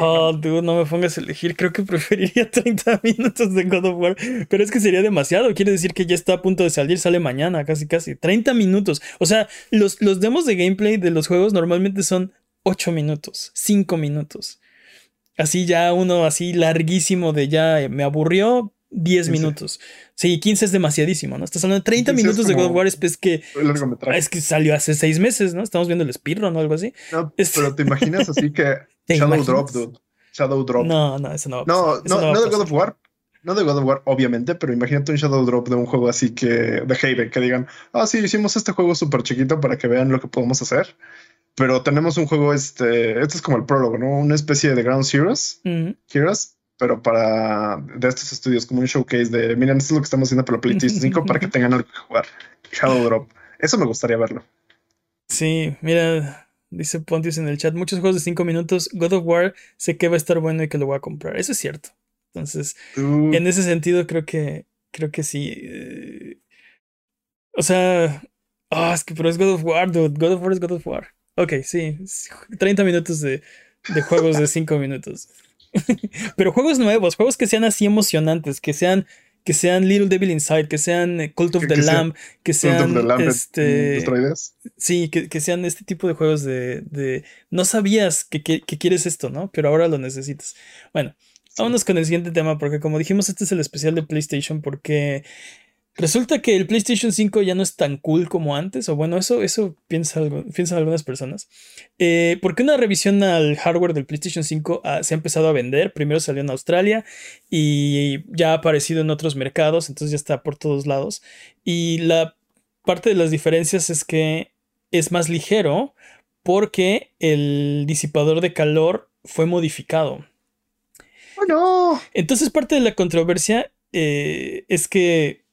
Speaker 1: Oh, dude, no me pongas a elegir. Creo que preferiría 30 minutos de God of War. Pero es que sería demasiado. Quiere decir que ya está a punto de salir, sale mañana, casi casi. 30 minutos. O sea, los, los demos de gameplay de los juegos normalmente son 8 minutos, 5 minutos. Así ya uno así larguísimo de ya me aburrió, 10 minutos. Sí, 15 es demasiadísimo, ¿no? Estás hablando de 30 minutos de God of War, es que, es que salió hace 6 meses, ¿no? Estamos viendo el speedrun o algo así.
Speaker 2: No, pero te imaginas así que Shadow Drop, dude. Shadow Drop.
Speaker 1: No, no, eso no va
Speaker 2: a No, no, no, de God of War. No de God of War, obviamente, pero imagínate un Shadow Drop de un juego así que de Haven, que digan, ah, sí, hicimos este juego súper chiquito para que vean lo que podemos hacer. Pero tenemos un juego, este, este es como el prólogo, ¿no? Una especie de Ground Zeroes, Heroes, pero para de estos estudios como un showcase de miren esto es lo que estamos haciendo para PlayStation 5 para que tengan algo que jugar Shadow Drop Eso me gustaría verlo.
Speaker 1: Sí, mira, dice Pontius en el chat, muchos juegos de 5 minutos, God of War sé que va a estar bueno y que lo voy a comprar. Eso es cierto. Entonces,
Speaker 2: Uh,
Speaker 1: en ese sentido creo que creo que sí. eh, o sea, ah, es que pero es God of War, dude. God of War es God of War. Ok, sí, sí, 30 minutos de, de juegos de 5 minutos. pero juegos nuevos, juegos que sean así emocionantes, que sean que sean Little Devil Inside, que sean eh, Cult of
Speaker 2: Que-
Speaker 1: the
Speaker 2: que sea-
Speaker 1: Lamb, que
Speaker 2: Cult of
Speaker 1: sean
Speaker 2: the Lamb,
Speaker 1: este. Sí, que, que sean este tipo de juegos de, de no sabías que quieres esto, ¿no? Pero ahora lo necesitas. Bueno, vámonos con el siguiente tema, porque como dijimos, este es el especial de PlayStation, porque resulta que el PlayStation 5 ya no es tan cool como antes, o bueno, eso, eso piensa algo- piensan algunas personas. Eh, porque una revisión al hardware del PlayStation 5 ah, se ha empezado a vender. Primero salió en Australia y ya ha aparecido en otros mercados, entonces ya está por todos lados. Y la parte de las diferencias es que es más ligero porque el disipador de calor fue modificado.
Speaker 2: ¡Oh, no!
Speaker 1: Entonces parte de la controversia eh, es que,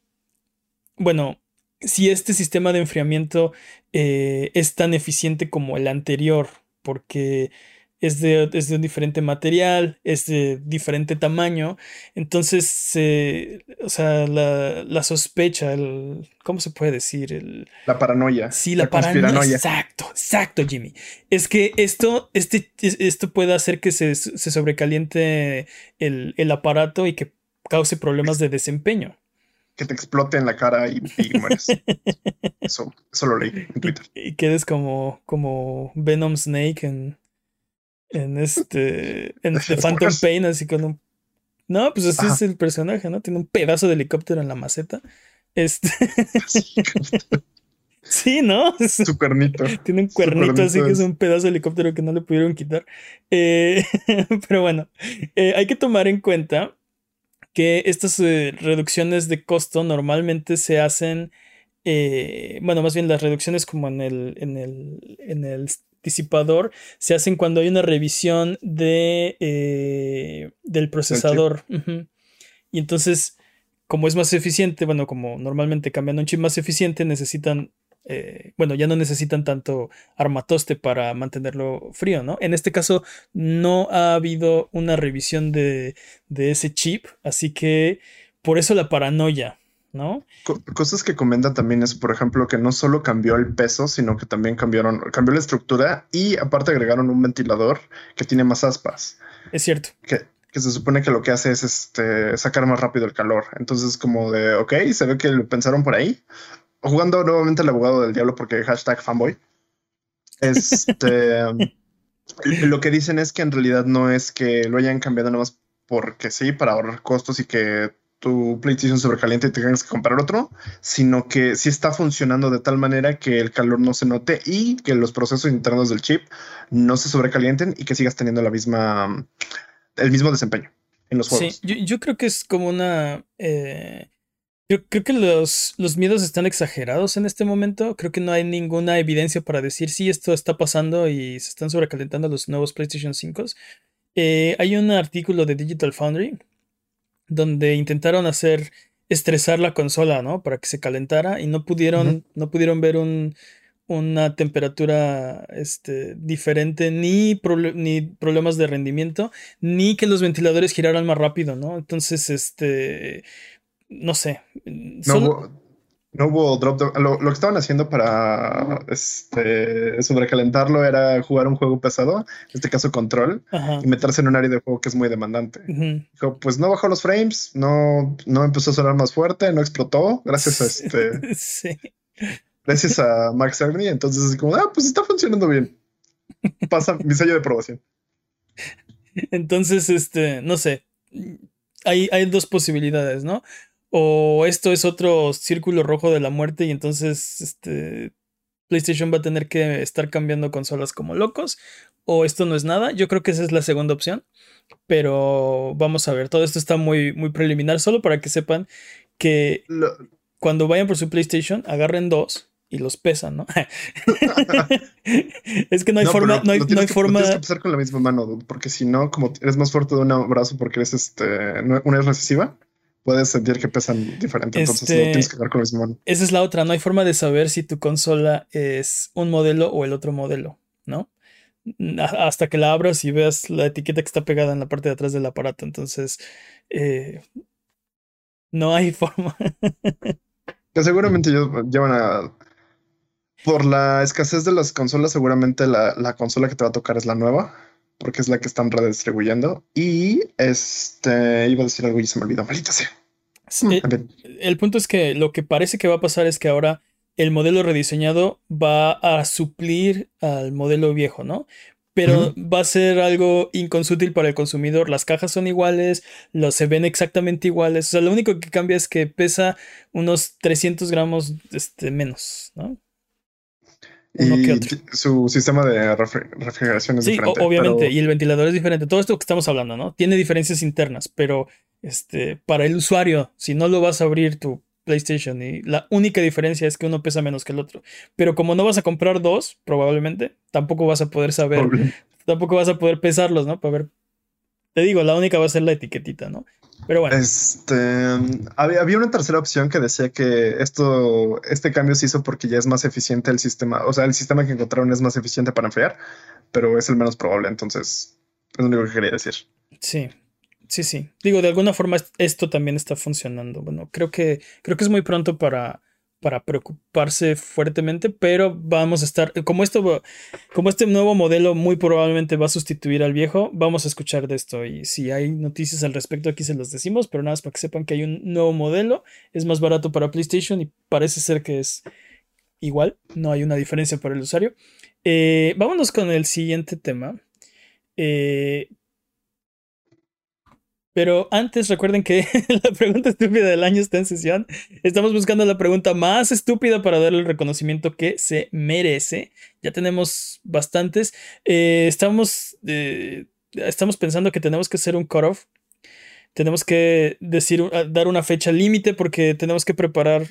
Speaker 1: bueno, si este sistema de enfriamiento eh, es tan eficiente como el anterior, porque es de, es de un diferente material, es de diferente tamaño, entonces, eh, o sea, la, la sospecha, el, ¿cómo se puede decir? El,
Speaker 2: La paranoia.
Speaker 1: Sí, la, paranoia.
Speaker 2: conspiranoia.
Speaker 1: Exacto, exacto, Jimmy. Es que esto, este, es- esto puede hacer que se, se sobrecaliente el, el aparato y que cause problemas de desempeño.
Speaker 2: Que te explote en la cara y, y mueres. Eso, eso lo leí en Twitter.
Speaker 1: Y quedes como, como Venom Snake en, en este, en The Phantom. Pain, así con un... No, pues así
Speaker 2: Ajá.
Speaker 1: es el personaje, ¿no? Tiene un pedazo de helicóptero en la maceta. Este, sí, ¿no?
Speaker 2: Su cuernito.
Speaker 1: Tiene un cuernito así que es
Speaker 2: es-
Speaker 1: un pedazo de helicóptero que no le pudieron quitar. Eh, pero bueno, eh, hay que tomar en cuenta que estas eh, reducciones de costo normalmente se hacen, eh, bueno, más bien las reducciones como en el, en el, en el disipador se hacen cuando hay una revisión de, eh, del procesador. Y entonces, como es más eficiente, bueno, como normalmente cambiando un chip más eficiente, necesitan eh, bueno, ya no necesitan tanto armatoste para mantenerlo frío, ¿no? En este caso no ha habido una revisión de, de ese chip, así que por eso la paranoia, ¿no?
Speaker 2: Co- cosas que comentan también es, por ejemplo, que no solo cambió el peso, sino que también cambiaron, cambió la estructura y aparte agregaron un ventilador que tiene más aspas,
Speaker 1: Es cierto.
Speaker 2: que, que se supone que lo que hace es este, sacar más rápido el calor. Entonces, como de, ok, se ve que lo pensaron por ahí. Jugando nuevamente el abogado del diablo porque hashtag fanboy. Este, lo que dicen es que en realidad no es que lo hayan cambiado nada más porque sí, para ahorrar costos y que tu PlayStation sobrecaliente y te tengas que comprar otro, sino que sí está funcionando de tal manera que el calor no se note y que los procesos internos del chip no se sobrecalienten y que sigas teniendo la misma, el mismo desempeño en los
Speaker 1: Sí,
Speaker 2: juegos.
Speaker 1: yo, yo creo que es como una... eh, yo creo que los, los miedos están exagerados en este momento. Creo que no hay ninguna evidencia para decir si esto está pasando y se están sobrecalentando los nuevos PlayStation 5. Eh, hay un artículo de Digital Foundry donde intentaron hacer estresar la consola, ¿no? Para que se calentara y no pudieron,
Speaker 2: Ujú.
Speaker 1: no pudieron ver un, una temperatura este, diferente, ni, proble- ni problemas de rendimiento, ni que los ventiladores giraran más rápido, ¿no? Entonces, este, no sé.
Speaker 2: No hubo, no hubo drop. de- lo, lo que estaban haciendo para este, sobrecalentarlo era jugar un juego pesado, en este caso Control,
Speaker 1: Ajá.
Speaker 2: y meterse en un área de juego que es muy demandante. Dijo, pues no bajó los frames, no, no empezó a sonar más fuerte, no explotó, gracias a este,
Speaker 1: Sí.
Speaker 2: gracias a Max Cerny. Entonces es como, ah, pues está funcionando bien. Pasa mi sello de aprobación.
Speaker 1: Entonces, este, no sé. Hay, hay dos posibilidades, ¿no? O esto es otro círculo rojo de la muerte y entonces, este, PlayStation va a tener que estar cambiando consolas como locos. O esto no es nada. Yo creo que esa es la segunda opción. Pero vamos a ver. Todo esto está muy, muy preliminar. Solo para que sepan que cuando vayan por su PlayStation, agarren dos y los pesan, ¿no? es que no hay
Speaker 2: No,
Speaker 1: forma, no hay, no hay
Speaker 2: que-
Speaker 1: forma.
Speaker 2: tienes que empezar con la misma mano, dude, porque si no, como eres más fuerte de un brazo porque eres este, una es recesiva, puedes sentir que pesan diferente. Entonces no
Speaker 1: Este-
Speaker 2: tienes que jugar con el mismo.
Speaker 1: Esa es la otra, no hay forma de saber si tu consola es un modelo o el otro modelo, ¿no? Hasta que la abras y veas la etiqueta que está pegada en la parte de atrás del aparato. Entonces, eh, no hay forma.
Speaker 2: Que seguramente ellos llevan a. Por la escasez de las consolas, seguramente la, la consola que te va a tocar es la nueva, porque es la que están redistribuyendo. Y este iba a decir algo y se me olvidó. Maldita sea.
Speaker 1: Eh,
Speaker 2: También.
Speaker 1: el punto es que lo que parece que va a pasar es que ahora el modelo rediseñado va a suplir al modelo viejo, ¿no? Pero va a ser algo inconsútil para el consumidor. Las cajas son iguales, los se ven exactamente iguales. O sea, lo único que cambia es que pesa unos 300 gramos este, menos, ¿no? Uno que
Speaker 2: Y
Speaker 1: otro.
Speaker 2: su sistema de refri- refrigeración es
Speaker 1: Sí,
Speaker 2: diferente.
Speaker 1: obviamente.
Speaker 2: pero-
Speaker 1: Y el ventilador es diferente. Todo esto que estamos hablando, ¿no? Tiene diferencias internas, pero este, para el usuario, si no lo vas a abrir tu PlayStation y la única diferencia es que uno pesa menos que el otro. Pero como no vas a comprar dos, probablemente, tampoco vas a poder saber, tampoco vas a poder pesarlos, ¿no? Para ver. Te digo, la única va a ser la etiquetita, ¿no? Pero bueno,
Speaker 2: Este había, había una tercera opción que decía que esto, este cambio se hizo porque ya es más eficiente el sistema. O sea, el sistema que encontraron es más eficiente para enfriar, pero es el menos probable. Entonces, es lo único que quería decir.
Speaker 1: sí. Sí, sí. Digo, de alguna forma est- esto también está funcionando. Bueno, creo que, creo que es muy pronto para, para preocuparse fuertemente, pero vamos a estar, como esto, como este nuevo modelo muy probablemente va a sustituir al viejo, vamos a escuchar de esto y si hay noticias al respecto aquí se los decimos, pero nada más para que sepan que hay un nuevo modelo, es más barato para PlayStation y parece ser que es igual, no hay una diferencia para el usuario. Eh, vámonos con el siguiente tema. Eh, pero antes recuerden que la pregunta estúpida del año está en sesión. Estamos buscando la pregunta más estúpida para darle el reconocimiento que se merece. Ya tenemos bastantes. Eh, estamos, eh, estamos pensando que tenemos que hacer un cutoff. Tenemos que decir, dar una fecha límite porque tenemos que preparar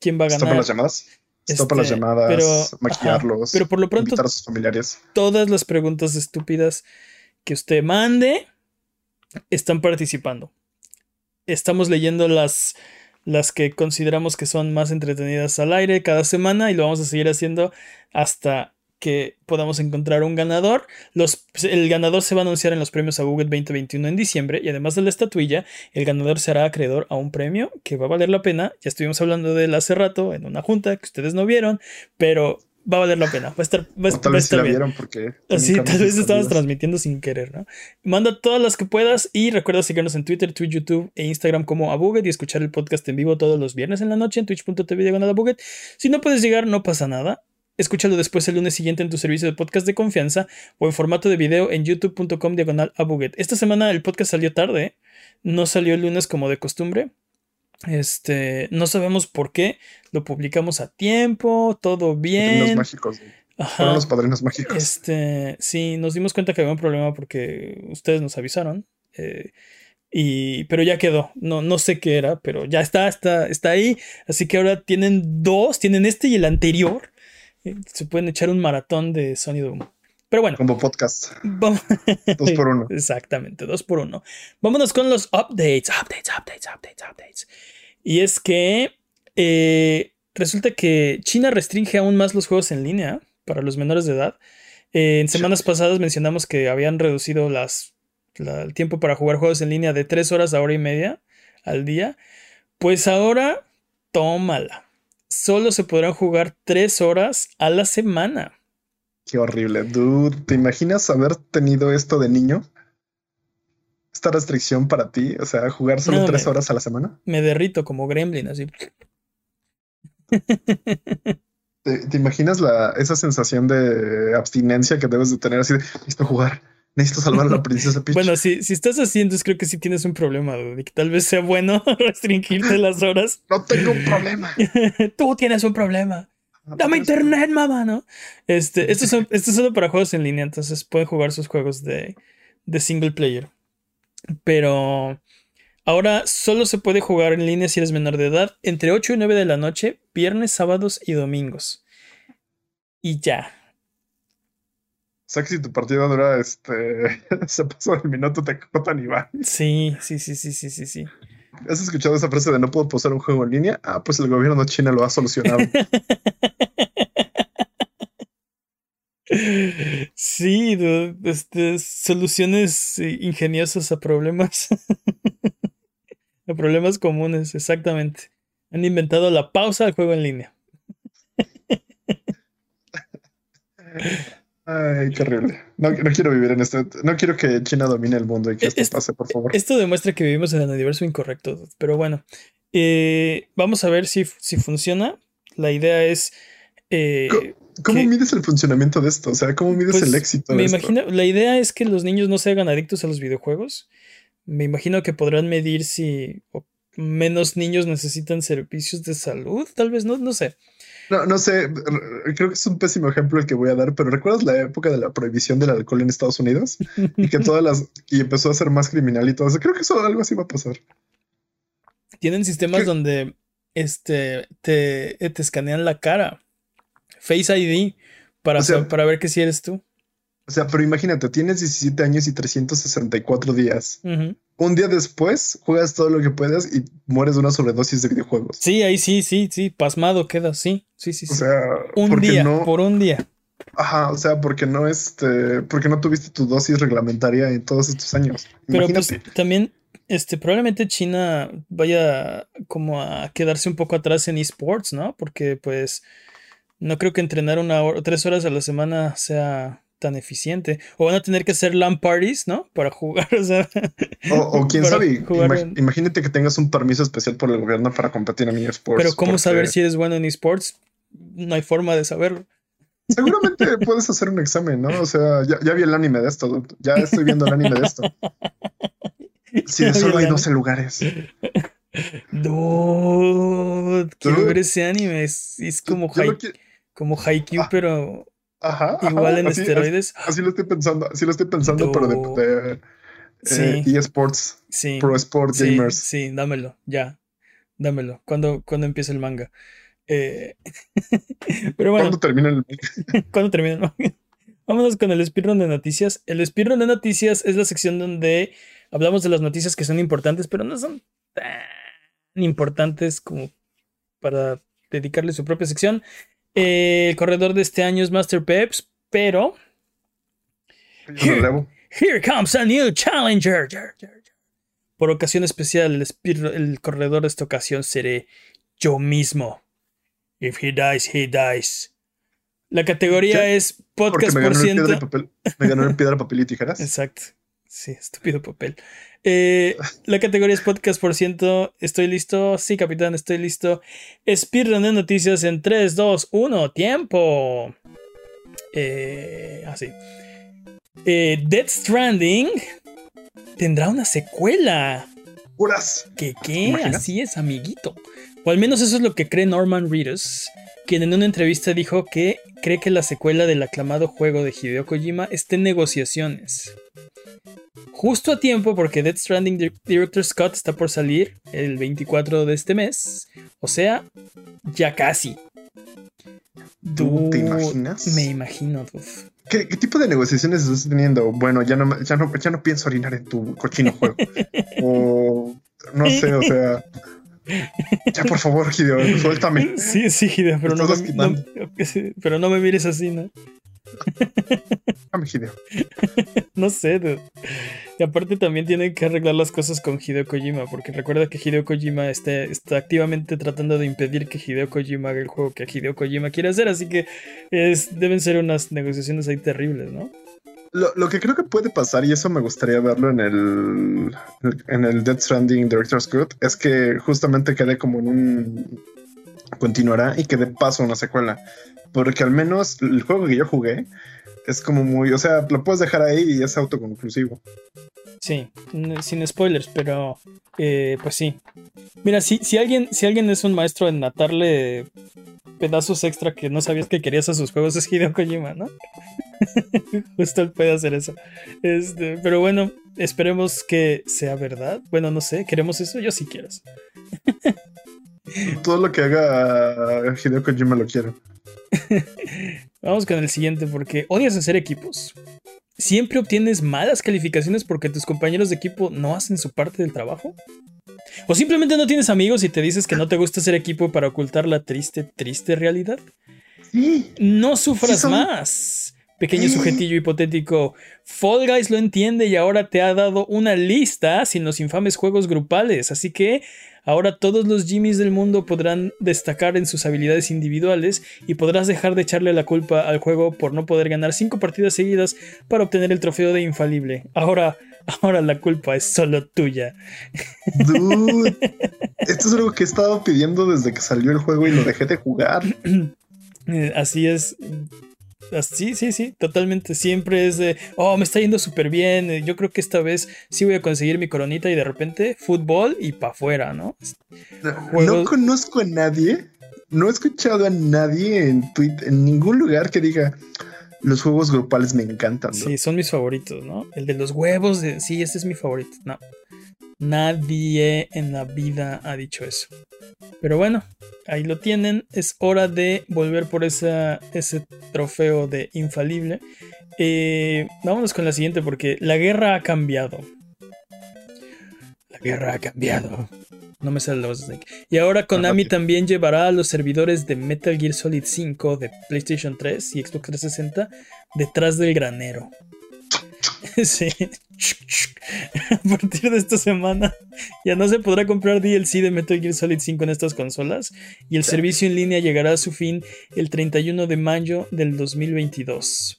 Speaker 1: quién va a ganar.
Speaker 2: las llamadas. Stopa las
Speaker 1: Este,
Speaker 2: llamadas,
Speaker 1: pero-
Speaker 2: maquillarlos,
Speaker 1: Pero por lo pronto,
Speaker 2: a sus familiares.
Speaker 1: todas las preguntas estúpidas que usted mande están participando. Estamos leyendo las, las que consideramos que son más entretenidas al aire cada semana y lo vamos a seguir haciendo hasta que podamos encontrar un ganador. Los, el ganador se va a anunciar en los premios a Google 2021 en diciembre y además de la estatuilla, el ganador será acreedor a un premio que va a valer la pena. Ya estuvimos hablando de él hace rato en una junta que ustedes no vieron, pero va a valer la pena. Va a estar, va
Speaker 2: O tal
Speaker 1: va
Speaker 2: vez si
Speaker 1: estar
Speaker 2: la
Speaker 1: bien.
Speaker 2: vieron porque.
Speaker 1: Así,
Speaker 2: nunca
Speaker 1: tal vez estabas transmitiendo sin querer, ¿no? Manda todas las que puedas y recuerda seguirnos en Twitter, Twitch, YouTube e Instagram como Abuget y escuchar el podcast en vivo todos los viernes en la noche en twitch.tv diagonal. Si no puedes llegar, no pasa nada. Escúchalo después el lunes siguiente en tu servicio de podcast de confianza o en formato de video en youtube.com diagonal. Esta semana el podcast salió tarde, no salió el lunes como de costumbre. Este, no sabemos por qué, lo publicamos a tiempo, todo
Speaker 2: Padrinos
Speaker 1: bien.
Speaker 2: mágicos.
Speaker 1: Ajá.
Speaker 2: Fueron los padrinos mágicos.
Speaker 1: Este, sí, nos dimos cuenta que había un problema porque ustedes nos avisaron. eh, y, pero ya quedó. No, no sé qué era, pero ya está, está, está ahí. Así que ahora tienen dos, tienen este y el anterior. Eh, se pueden echar un maratón de sonido humo. Pero bueno,
Speaker 2: Como podcast.
Speaker 1: vamos.
Speaker 2: Dos por uno.
Speaker 1: Exactamente, dos por uno. Vámonos con los updates, updates, updates, updates, updates. Y es que eh, resulta que China restringe aún más los juegos en línea para los menores de edad. Eh, en semanas pasadas mencionamos que habían reducido las, la- el tiempo para jugar juegos en línea de tres horas a hora y media al día. Pues ahora, tómala. Solo se podrán jugar tres horas a la semana.
Speaker 2: Qué horrible, dude. ¿Te imaginas haber tenido esto de niño? Esta restricción para ti, o sea, jugar solo
Speaker 1: No,
Speaker 2: tres
Speaker 1: me-
Speaker 2: horas a la semana.
Speaker 1: Me derrito como gremlin, así.
Speaker 2: ¿Te, te imaginas la, esa sensación de abstinencia que debes de tener así de necesito jugar, necesito salvar a la princesa Peach?
Speaker 1: Bueno, si, si estás así, entonces creo que sí tienes un problema, dude, y que tal vez sea bueno restringirte las horas.
Speaker 2: no tengo un problema.
Speaker 1: Tú tienes un problema. Dame internet, mamá, ¿no? Este, esto, es, esto es solo para juegos en línea, entonces pueden jugar sus juegos de, de single player. Pero ahora solo se puede jugar en línea si eres menor de edad entre 8 y 9 de la noche, viernes, sábados y domingos. Y ya.
Speaker 2: O sea que si tu partida dura este se pasó el minuto, te cortan y va.
Speaker 1: Sí, sí, sí, sí, sí, sí, sí.
Speaker 2: ¿Has escuchado esa frase de no puedo posar un juego en línea? Ah, pues el gobierno chino lo ha solucionado.
Speaker 1: Sí, este, soluciones ingeniosas a problemas. a problemas comunes, exactamente. Han inventado la pausa al juego en línea.
Speaker 2: Ay, qué horrible. No, quiero vivir en este. No quiero que China domine el mundo y que esto, pase, por favor.
Speaker 1: Esto demuestra que vivimos en el universo incorrecto. Pero bueno, eh, vamos a ver si, si funciona. La idea es. Eh,
Speaker 2: ¿Cómo, mides el funcionamiento de esto? O sea, ¿cómo mides pues, el éxito?
Speaker 1: me imagino. La idea es que los niños no se hagan adictos a los videojuegos. Me imagino que podrán medir si menos niños necesitan servicios de salud. Tal vez no, no sé.
Speaker 2: No, no sé, creo que es un pésimo ejemplo el que voy a dar, pero ¿recuerdas la época de la prohibición del alcohol en Estados Unidos? Y que todas las. y empezó a ser más criminal y todo eso. Creo que eso algo así va a pasar.
Speaker 1: Tienen sistemas donde este te, te escanean la cara. Face ID para, para ver que si eres tú.
Speaker 2: O sea, pero imagínate, tienes 17 años y 364 días. Un día después juegas todo lo que puedas y mueres de una sobredosis de videojuegos.
Speaker 1: Sí, ahí sí, sí, sí, pasmado queda, sí, sí, sí.
Speaker 2: O sea,
Speaker 1: un día, por un día.
Speaker 2: Ajá, o sea, porque no este, porque no tuviste tu dosis reglamentaria en todos estos años.
Speaker 1: Pero pues, también, este, probablemente China vaya como a quedarse un poco atrás en esports, ¿no? Porque pues no creo que entrenar una hora, tres horas a la semana sea tan eficiente. O van a tener que hacer LAN parties, ¿no? Para jugar,
Speaker 2: o O, quién sabe, imagínate que tengas un permiso especial por el gobierno para competir en eSports.
Speaker 1: Pero ¿cómo saber si eres bueno en eSports? No hay forma de saberlo.
Speaker 2: Seguramente puedes hacer un examen, ¿no? O sea, ya, vi el anime de esto, ya estoy viendo el anime de esto. Sí, de solo hay 12 lugares.
Speaker 1: No, quiero ver ese anime. Es, como, como Haikyuu, ah. pero
Speaker 2: Ajá.
Speaker 1: Igual en esteroides.
Speaker 2: Así, lo estoy pensando, así lo estoy pensando, pero de, eh, eSports, sí. Pro Sport Gamers.
Speaker 1: Sí, dámelo, ya. Dámelo. Cuando, cuando empieza el manga. Eh, pero bueno.
Speaker 2: ¿Cuándo termina el manga?
Speaker 1: ¿Cuándo termina el manga? Vámonos con el speedrun de noticias. El speedrun de noticias es la sección donde hablamos de las noticias que son importantes, pero no son tan importantes como para dedicarle su propia sección. Eh, el corredor de este año es Master Peps, pero. Here, comes a new challenger. Por ocasión especial, el, corredor de esta ocasión seré yo mismo. If he dies, he dies. La categoría es podcast por ciento.
Speaker 2: Me ganó en piedra, papel y tijeras.
Speaker 1: Exacto. Sí, estúpido papel. Eh, la categoría es podcast por ciento. Estoy listo. Sí, capitán, estoy listo. Speedrun de noticias en 3, 2, 1. Tiempo. Eh, así. Eh, Dead Stranding tendrá una secuela. ¿Qué qué? Así es, amiguito. O al menos eso es lo que cree Norman Reedus, quien en una entrevista dijo que cree que la secuela del aclamado juego de Hideo Kojima está en negociaciones. Justo a tiempo porque Dead Stranding Director Scott está por salir el 24 de este mes. O sea, ya casi.
Speaker 2: ¿Tú te imaginas?
Speaker 1: Me imagino,
Speaker 2: ¿Qué, tipo de negociaciones estás teniendo? Bueno, ya no, ya no, ya no pienso orinar en tu cochino juego. o no sé, o sea. Ya, por favor, Hideo, suéltame.
Speaker 1: Sí, sí, Hideo, pero no, me, pero no me mires así, ¿no?
Speaker 2: Hideo.
Speaker 1: no sé, dude. Y aparte también tienen que arreglar las cosas con Hideo Kojima, porque recuerda que Hideo Kojima está, está activamente tratando de impedir que Hideo Kojima haga el juego que Hideo Kojima quiere hacer, así que es, deben ser unas negociaciones ahí terribles, ¿no?
Speaker 2: Lo, que creo que puede pasar, y eso me gustaría verlo en el, en el Death Stranding Director's Cut, es que justamente quede como en un. continuará y que dé paso a una secuela. Porque al menos el juego que yo jugué es como muy. O sea, lo puedes dejar ahí y es autoconclusivo.
Speaker 1: Sí, sin spoilers, pero eh, pues sí. Mira, si, si, alguien, si alguien es un maestro en matarle pedazos extra que no sabías que querías a sus juegos, es Hideo Kojima, ¿no? Justo él puede hacer eso. Este, pero bueno, esperemos que sea verdad. Bueno, no sé, ¿queremos eso? Yo sí quiero
Speaker 2: Todo lo que haga Hideo Kojima lo quiero.
Speaker 1: Vamos con el siguiente porque odias hacer equipos. Siempre obtienes malas calificaciones porque tus compañeros de equipo no hacen su parte del trabajo. O simplemente no tienes amigos y te dices que no te gusta ser equipo para ocultar la triste, triste realidad.
Speaker 2: Sí.
Speaker 1: No sufras
Speaker 2: Sí, son-
Speaker 1: más. Pequeño sujetillo hipotético. Fall Guys lo entiende y ahora te ha dado una lista sin los infames juegos grupales. Así que ahora todos los Jimmys del mundo podrán destacar en sus habilidades individuales y podrás dejar de echarle la culpa al juego por no poder ganar cinco partidas seguidas para obtener el trofeo de infalible. Ahora, ahora la culpa es solo tuya.
Speaker 2: Dude, esto es algo que he estado pidiendo desde que salió el juego y lo dejé de jugar.
Speaker 1: Eh, Así es. Así, sí, sí, totalmente. Siempre es de, oh, me está yendo súper bien. eh, Yo creo que esta vez sí voy a conseguir mi coronita y de repente fútbol y pa' afuera, ¿no?
Speaker 2: No,
Speaker 1: Juegos-
Speaker 2: no conozco a nadie, no he escuchado a nadie en Twitter, en ningún lugar que diga los juegos grupales me encantan. ¿no?".
Speaker 1: Sí, son mis favoritos, ¿no? El de los huevos, de, sí, ese es mi favorito. No. Nadie en la vida ha dicho eso. Pero bueno, ahí lo tienen. Es hora de volver por esa, ese trofeo de infalible. Eh, vámonos con la siguiente porque la guerra ha cambiado. La guerra ha cambiado. No me sale la voz de Snake. Y ahora Konami también llevará a los servidores de Metal Gear Solid 5 de PlayStation 3 y Xbox 360 detrás del granero. Sí. A partir de esta semana ya no se podrá comprar DLC de Metal Gear Solid 5 en estas consolas y el servicio en línea llegará a su fin el 31 de mayo del 2022.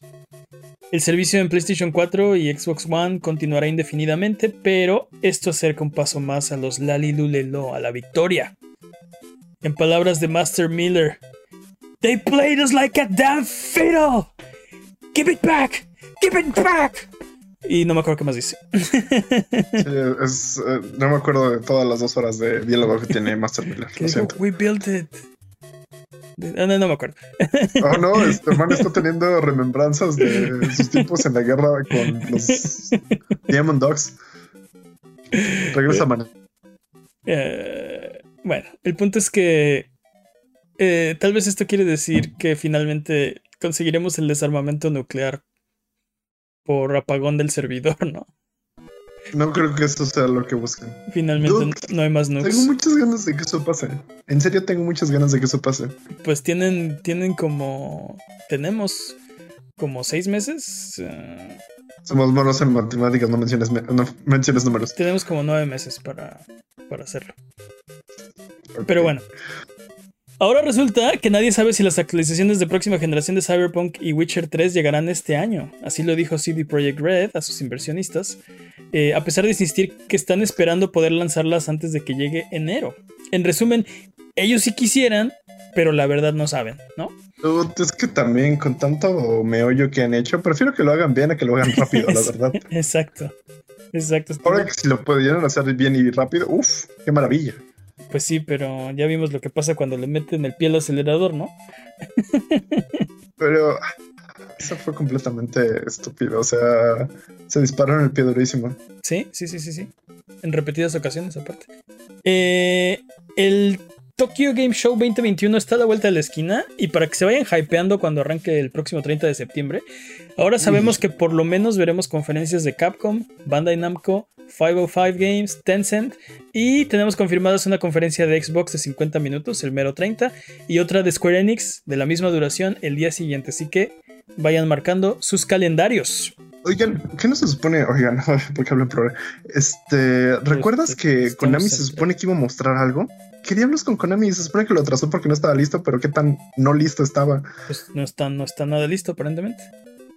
Speaker 1: El servicio en PlayStation 4 y Xbox One continuará indefinidamente, pero esto acerca un paso más a los Lalilulelo a la victoria. En palabras de Master Miller, They played us like a damn fiddle. Give it back. Give it back. Y no me acuerdo qué más dice.
Speaker 2: Sí, es, eh, no me acuerdo de todas las dos horas de diálogo que tiene Master Miller. Lo siento.
Speaker 1: We built it. Ah, no, no me acuerdo.
Speaker 2: Oh no, este man está teniendo remembranzas de sus tiempos en la guerra con los Diamond Dogs. Regresa, man.
Speaker 1: Eh, bueno, el punto es que eh, tal vez esto quiere decir que finalmente conseguiremos el desarmamento nuclear por apagón del servidor, ¿no?
Speaker 2: No creo que esto sea lo que buscan.
Speaker 1: Finalmente no hay más nukes.
Speaker 2: Tengo muchas ganas de que eso pase. En serio, tengo muchas ganas de que eso pase.
Speaker 1: Pues tienen, tienen como. Tenemos como seis meses. eh,
Speaker 2: Somos buenos en matemáticas, no menciones, me- no menciones números.
Speaker 1: tenemos como nueve meses para, para hacerlo. Pero bueno. Ahora resulta que nadie sabe si las actualizaciones de próxima generación de Cyberpunk y Witcher 3 llegarán este año. Así lo dijo CD Projekt Red a sus inversionistas, eh, a pesar de insistir que están esperando poder lanzarlas antes de que llegue enero. En resumen, ellos sí quisieran, pero la verdad no saben, ¿no?
Speaker 2: Es que también con tanto meollo que han hecho, prefiero que lo hagan bien a que lo hagan rápido, la verdad.
Speaker 1: Exacto. Exacto.
Speaker 2: Ahora que si lo pudieran hacer bien y rápido, uff, qué maravilla.
Speaker 1: Pues sí, pero ya vimos lo que pasa cuando le meten el pie al acelerador, ¿no?
Speaker 2: Pero eso fue completamente estúpido. O sea, se disparó en el pie durísimo.
Speaker 1: Sí, sí, sí, sí, sí. En repetidas ocasiones, aparte. Eh, el Tokyo Game Show 2021 está a la vuelta de la esquina. Y para que se vayan hypeando cuando arranque el próximo 30 de septiembre, ahora sabemos que por lo menos veremos conferencias de Capcom, Bandai Namco, 505 Games, Tencent. Y tenemos confirmadas una conferencia de Xbox de 50 minutos, el mero 30. Y otra de Square Enix de la misma duración el día siguiente. Así que vayan marcando sus calendarios.
Speaker 2: Oigan, ¿qué no se supone? Oigan, porque hablo en plural. Este, ¿recuerdas que
Speaker 1: estamos
Speaker 2: Konami se supone que iba a mostrar algo? ¿Qué diablos con Konami? Se supone que lo atrasó porque no estaba listo, pero qué tan no listo estaba.
Speaker 1: Pues no está, no está nada listo, aparentemente.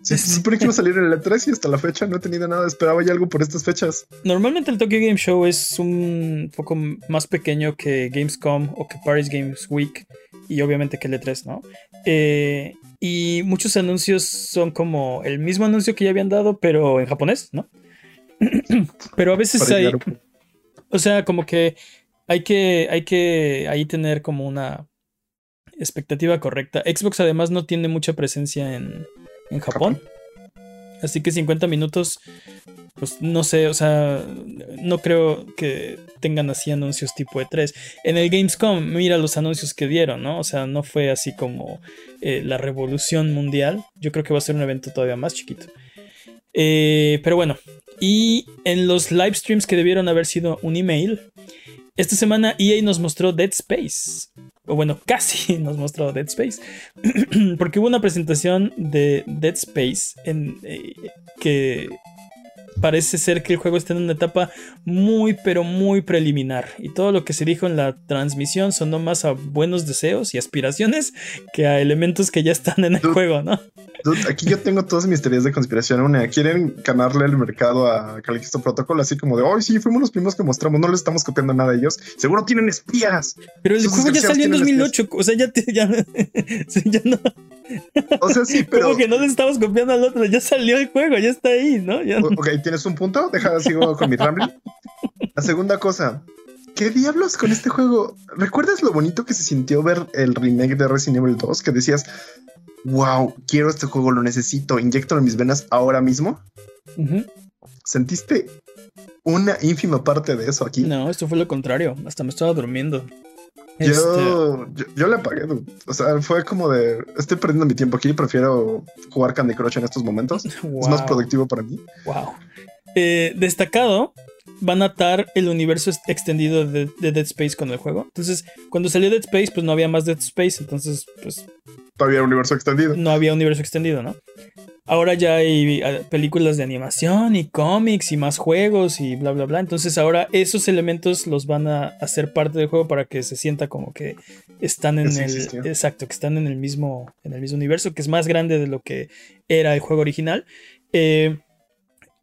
Speaker 2: Sí, se supone que iba a salir en el E3 y hasta la fecha no he tenido nada. Esperaba ya algo por estas fechas.
Speaker 1: Normalmente el Tokyo Game Show es un poco más pequeño que Gamescom o que Paris Games Week y obviamente que el E3, ¿no? Eh, y muchos anuncios son como el mismo anuncio que ya habían dado, pero en japonés, ¿no? pero a veces hay, o sea, como que hay que, hay que ahí tener como una expectativa correcta. Xbox además no tiene mucha presencia en, en Japón. Así que 50 minutos, pues no sé, o sea, no creo que tengan así anuncios tipo E3. En el Gamescom, mira los anuncios que dieron, ¿no? O sea, no fue así como eh, la revolución mundial. Yo creo que va a ser un evento todavía más chiquito. Eh, pero bueno, y en los live streams que debieron haber sido un email, esta semana EA nos mostró Dead Space. O bueno, casi nos mostró Dead Space. Porque hubo una presentación de Dead Space en, eh, que parece ser que el juego está en una etapa muy, pero muy preliminar. Y todo lo que se dijo en la transmisión sonó más a buenos deseos y aspiraciones que a elementos que ya están en el juego, ¿no?
Speaker 2: Aquí yo tengo todas mis teorías de conspiración. Una, quieren ganarle el mercado a Calixto Protocol, así como de hoy sí, fuimos los primeros que mostramos, no les estamos copiando nada de ellos. Seguro tienen espías.
Speaker 1: Pero el juego ya salió en 2008, o sea, ya, ya, ya no.
Speaker 2: O sea, sí, pero.
Speaker 1: Como que no le estamos copiando al otro, ya salió el juego, ya está ahí, ¿no?
Speaker 2: Ok, tienes un punto, deja, sigo con mi rambling. La segunda cosa, ¿qué diablos con este juego? ¿Recuerdas lo bonito que se sintió ver el remake de Resident Evil 2? Que decías, wow, quiero este juego, lo necesito, inyecto en mis venas ahora mismo. ¿Sentiste una ínfima parte de eso aquí?
Speaker 1: No, esto fue lo contrario, hasta me estaba durmiendo.
Speaker 2: Yo, este, yo, le apagué, o sea, fue como de, estoy perdiendo mi tiempo aquí, prefiero jugar Candy Crush en estos momentos. Es más productivo para mí.
Speaker 1: Wow. Eh, destacado, van a atar el universo extendido de, Dead Space con el juego. Entonces, cuando salió Dead Space, pues no había más Dead Space, entonces, pues...
Speaker 2: Todavía universo extendido.
Speaker 1: No había universo extendido, ¿no? Ahora ya hay eh, películas de animación y cómics y más juegos y bla, bla, bla. Entonces ahora esos elementos los van a hacer parte del juego para que se sienta como que están en el... Exacto, que están en el, mismo, en el mismo universo, que es más grande de lo que era el juego original. Eh,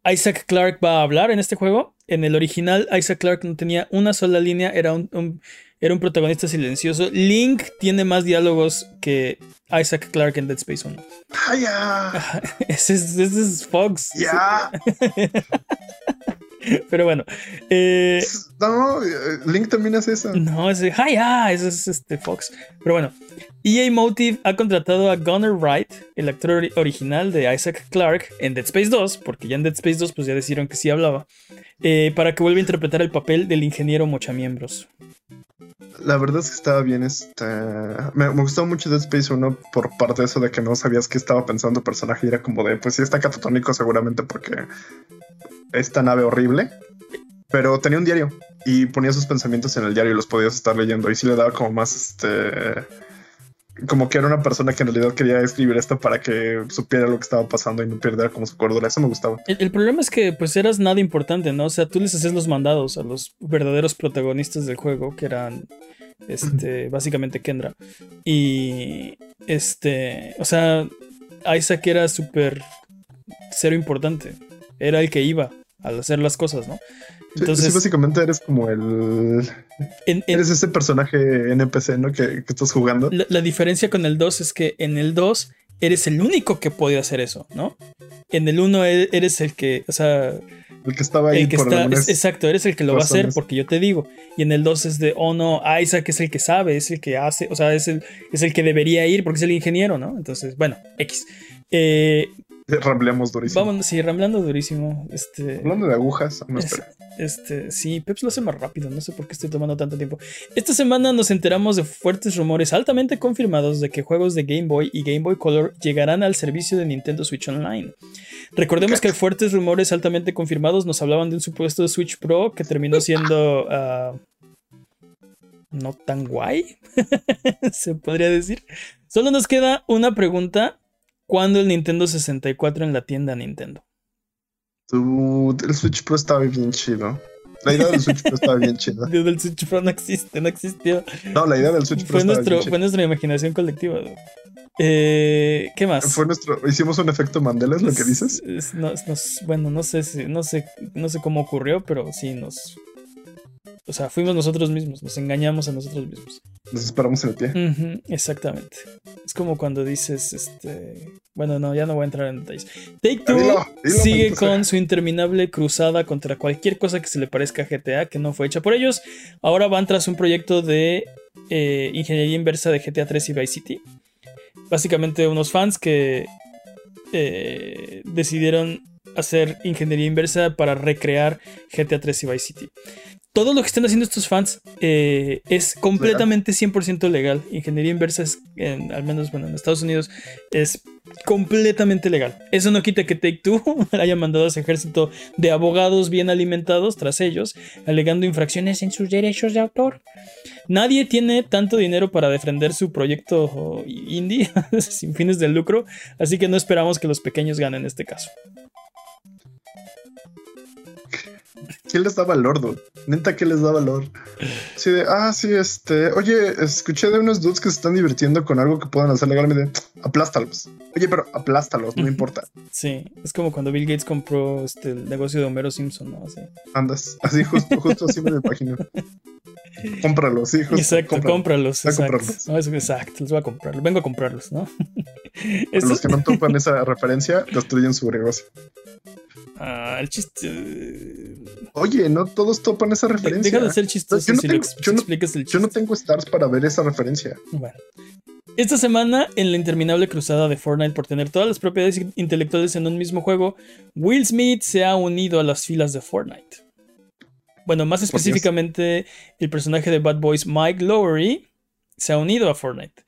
Speaker 1: Isaac Clarke va a hablar en este juego. En el original, Isaac Clarke no tenía una sola línea, era un, era un protagonista silencioso. Link tiene más diálogos que Isaac Clarke en Dead Space 1.
Speaker 2: ¡Ah, ya!
Speaker 1: ese, es, Fox.
Speaker 2: ¡Ya!
Speaker 1: Pero bueno. Eh,
Speaker 2: no, eh, Link también hace eso.
Speaker 1: No, ese, ¡ah, Ese es este Fox. Pero bueno. EA Motive ha contratado a Gunnar Wright, el actor original de Isaac Clarke, en Dead Space 2, porque ya en Dead Space 2 pues ya decidieron que sí hablaba, eh, para que vuelva a interpretar el papel del ingeniero mochamiembros.
Speaker 2: La verdad es que estaba bien. Este... Me, gustó mucho Dead Space 1 por parte de eso de que no sabías qué estaba pensando el personaje y era como de, pues sí está catatónico seguramente porque esta nave horrible. Pero tenía un diario y ponía sus pensamientos en el diario y los podías estar leyendo y sí le daba como más este como que era una persona que en realidad quería escribir esto para que supiera lo que estaba pasando y no perdiera como su cordura. Eso me gustaba.
Speaker 1: El, problema es que pues eras nada importante, ¿no? O sea, tú les haces los mandados a los verdaderos protagonistas del juego, que eran este, básicamente Kendra. Y este, o sea, Isaac era súper cero importante. Era el que iba al hacer las cosas, ¿no?
Speaker 2: Entonces, sí, básicamente eres como el. eres ese personaje NPC, ¿no? Que, estás jugando.
Speaker 1: La, diferencia con el 2 es que en el 2 eres el único que puede hacer eso, ¿no? En el 1 e, eres el que, o sea.
Speaker 2: El que estaba ahí.
Speaker 1: El que está, exacto, eres el que lo va a hacer porque yo te digo. Y en el 2 es de, oh no, Isaac es el que sabe, es el que hace, o sea, es el, es el que debería ir porque es el ingeniero, ¿no? Entonces, bueno, X. Eh,
Speaker 2: Rambleamos durísimo.
Speaker 1: Vamos, sí, ramblando durísimo. Este,
Speaker 2: Hablando de agujas, no
Speaker 1: este, sí, Peps lo hace más rápido, no sé por qué estoy tomando tanto tiempo. Esta semana nos enteramos de fuertes rumores altamente confirmados de que juegos de Game Boy y Game Boy Color llegarán al servicio de Nintendo Switch Online. Recordemos que fuertes rumores altamente confirmados nos hablaban de un supuesto de Switch Pro que terminó siendo ah, no tan guay, se podría decir. Solo nos queda una pregunta ¿Cuándo el Nintendo 64 en la tienda Nintendo?
Speaker 2: el Switch Pro estaba bien chido. La idea del Switch Pro estaba bien chida.
Speaker 1: El Switch Pro no existe, no existió.
Speaker 2: No, la idea del Switch Pro
Speaker 1: fue nuestro, Fue nuestra imaginación colectiva. Eh, ¿Qué más?
Speaker 2: Fue nuestro, hicimos un efecto Mandela, es lo que dices.
Speaker 1: bueno, no sé si, no sé, no sé cómo ocurrió, pero sí nos, o sea, fuimos nosotros mismos, nos engañamos a nosotros mismos.
Speaker 2: Nos esperamos en el pie.
Speaker 1: exactamente. Es como cuando dices, este. Bueno, no, ya no voy a entrar en detalles. Take Two sigue con su interminable cruzada contra cualquier cosa que se le parezca a GTA que no fue hecha por ellos. Ahora van tras un proyecto de eh, ingeniería inversa de GTA 3 y Vice City. Básicamente, unos fans que eh, decidieron hacer ingeniería inversa para recrear GTA 3 y Vice City. Todo lo que están haciendo estos fans eh, es completamente 100% legal. Ingeniería inversa es, en- al menos bueno, en Estados Unidos, es completamente legal. Eso no quita que Take Two haya mandado a ese ejército de abogados bien alimentados tras ellos, alegando infracciones en sus derechos de autor. Nadie tiene tanto dinero para defender su proyecto indie sin fines de lucro, así que no esperamos que los pequeños ganen este caso.
Speaker 2: ¿Quién les da valor, dude? Neta, ¿qué les da valor? Sí, de, ah, sí, este, oye, escuché de unos dudes que se están divirtiendo con algo que puedan hacer legalmente. Aplástalos. Oye, pero aplástalos, no importa.
Speaker 1: Sí, es como cuando Bill Gates compró este, el negocio de Homero Simpson, ¿no? Así.
Speaker 2: Andas, así, justo, justo así me lo imagino. Cómpralos, sí, justo.
Speaker 1: Exacto,
Speaker 2: cómpralos.
Speaker 1: cómpralos. Exacto.
Speaker 2: comprarlos.
Speaker 1: No, es- exacto, los voy a comprar. Vengo a comprarlos, ¿no?
Speaker 2: Los que no topan esa referencia, destruyen su negocio.
Speaker 1: Ah, el chiste.
Speaker 2: Oye, no todos topan esa referencia.
Speaker 1: Deja de ser chistoso
Speaker 2: Yo no
Speaker 1: si,
Speaker 2: tengo-
Speaker 1: lo
Speaker 2: yo no-
Speaker 1: explicas el
Speaker 2: Yo no
Speaker 1: chiste.
Speaker 2: tengo stars para ver esa referencia.
Speaker 1: Bueno. Esta semana, en la interminable cruzada de Fortnite por tener todas las propiedades intelectuales en un mismo juego, Will Smith se ha unido a las filas de Fortnite. Bueno, más específicamente, el personaje de Bad Boys Mike Lowery se ha unido a Fortnite.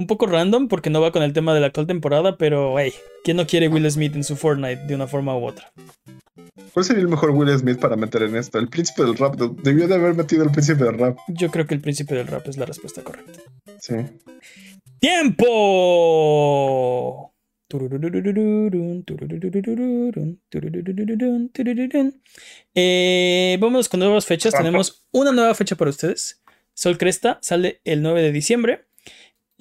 Speaker 1: Un poco random porque no va con el tema de la actual temporada, pero hey, ¿quién no quiere Will Smith en su Fortnite de una forma u otra?
Speaker 2: ¿Cuál sería el mejor Will Smith para meter en esto? El príncipe del rap. Debió de haber metido el príncipe del rap.
Speaker 1: Yo creo que el príncipe del rap es la respuesta correcta.
Speaker 2: Sí.
Speaker 1: ¡Tiempo! Eh, vámonos con nuevas fechas. Tenemos una nueva fecha para ustedes. Sol Cresta sale el 9 de diciembre.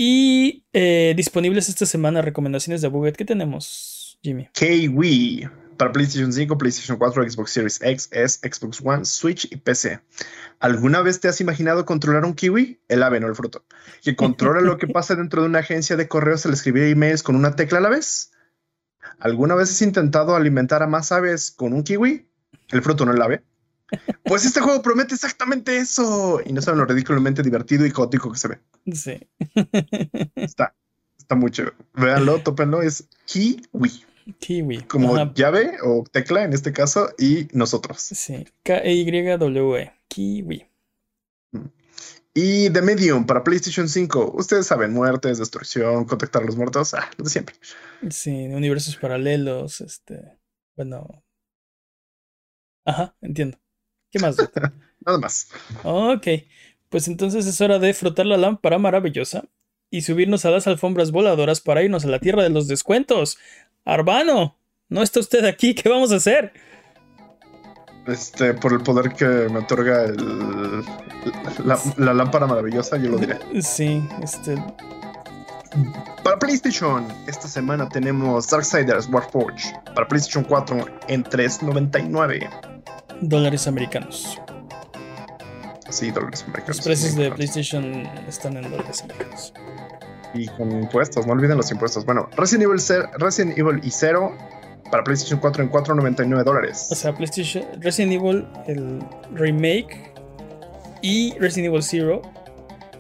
Speaker 1: Y eh, disponibles esta semana recomendaciones de Buget. ¿Qué tenemos, Jimmy?
Speaker 2: Kiwi para PlayStation 5, PlayStation 4, Xbox Series X, S, Xbox One, Switch y PC. ¿Alguna vez te has imaginado controlar un kiwi? El ave, no el fruto. Que controla lo que pasa dentro de una agencia de correos al escribir emails con una tecla a la vez. ¿Alguna vez has intentado alimentar a más aves con un kiwi? El fruto, no el ave. Pues este juego promete exactamente eso. Y no saben lo ridículamente divertido y caótico que se ve.
Speaker 1: Sí.
Speaker 2: Está, está mucho. Véanlo, tópenlo. Es kiwi.
Speaker 1: Kiwi.
Speaker 2: como
Speaker 1: Ajá,
Speaker 2: llave o tecla en este caso y nosotros.
Speaker 1: Sí. K-E-Y-W-E. Kiwi.
Speaker 2: Y The Medium para PlayStation 5. Ustedes saben, muertes, destrucción, contactar a los muertos, ah, lo de siempre.
Speaker 1: Sí, universos paralelos, este, bueno. Ajá, entiendo. ¿Qué más?
Speaker 2: Nada más.
Speaker 1: ok, pues entonces es hora de frotar la lámpara maravillosa y subirnos a las alfombras voladoras para irnos a la tierra de los descuentos. Arbano, ¿no está usted aquí? ¿Qué vamos a hacer?
Speaker 2: Este, por el poder que me otorga el- la, la lámpara maravillosa, yo lo diré.
Speaker 1: Sí, este,
Speaker 2: Para PlayStation, esta semana tenemos Darksiders Warforge. Para PlayStation 4 en 3.99.
Speaker 1: dólares americanos.
Speaker 2: Sí, dólares americanos.
Speaker 1: Los precios de. PlayStation están en dólares americanos.
Speaker 2: Y con impuestos, no olviden los impuestos. Bueno, Resident Evil, Resident Evil y 0 para PlayStation 4 en 4.99 dólares.
Speaker 1: O sea, PlayStation, Resident Evil, el remake y Resident Evil Zero,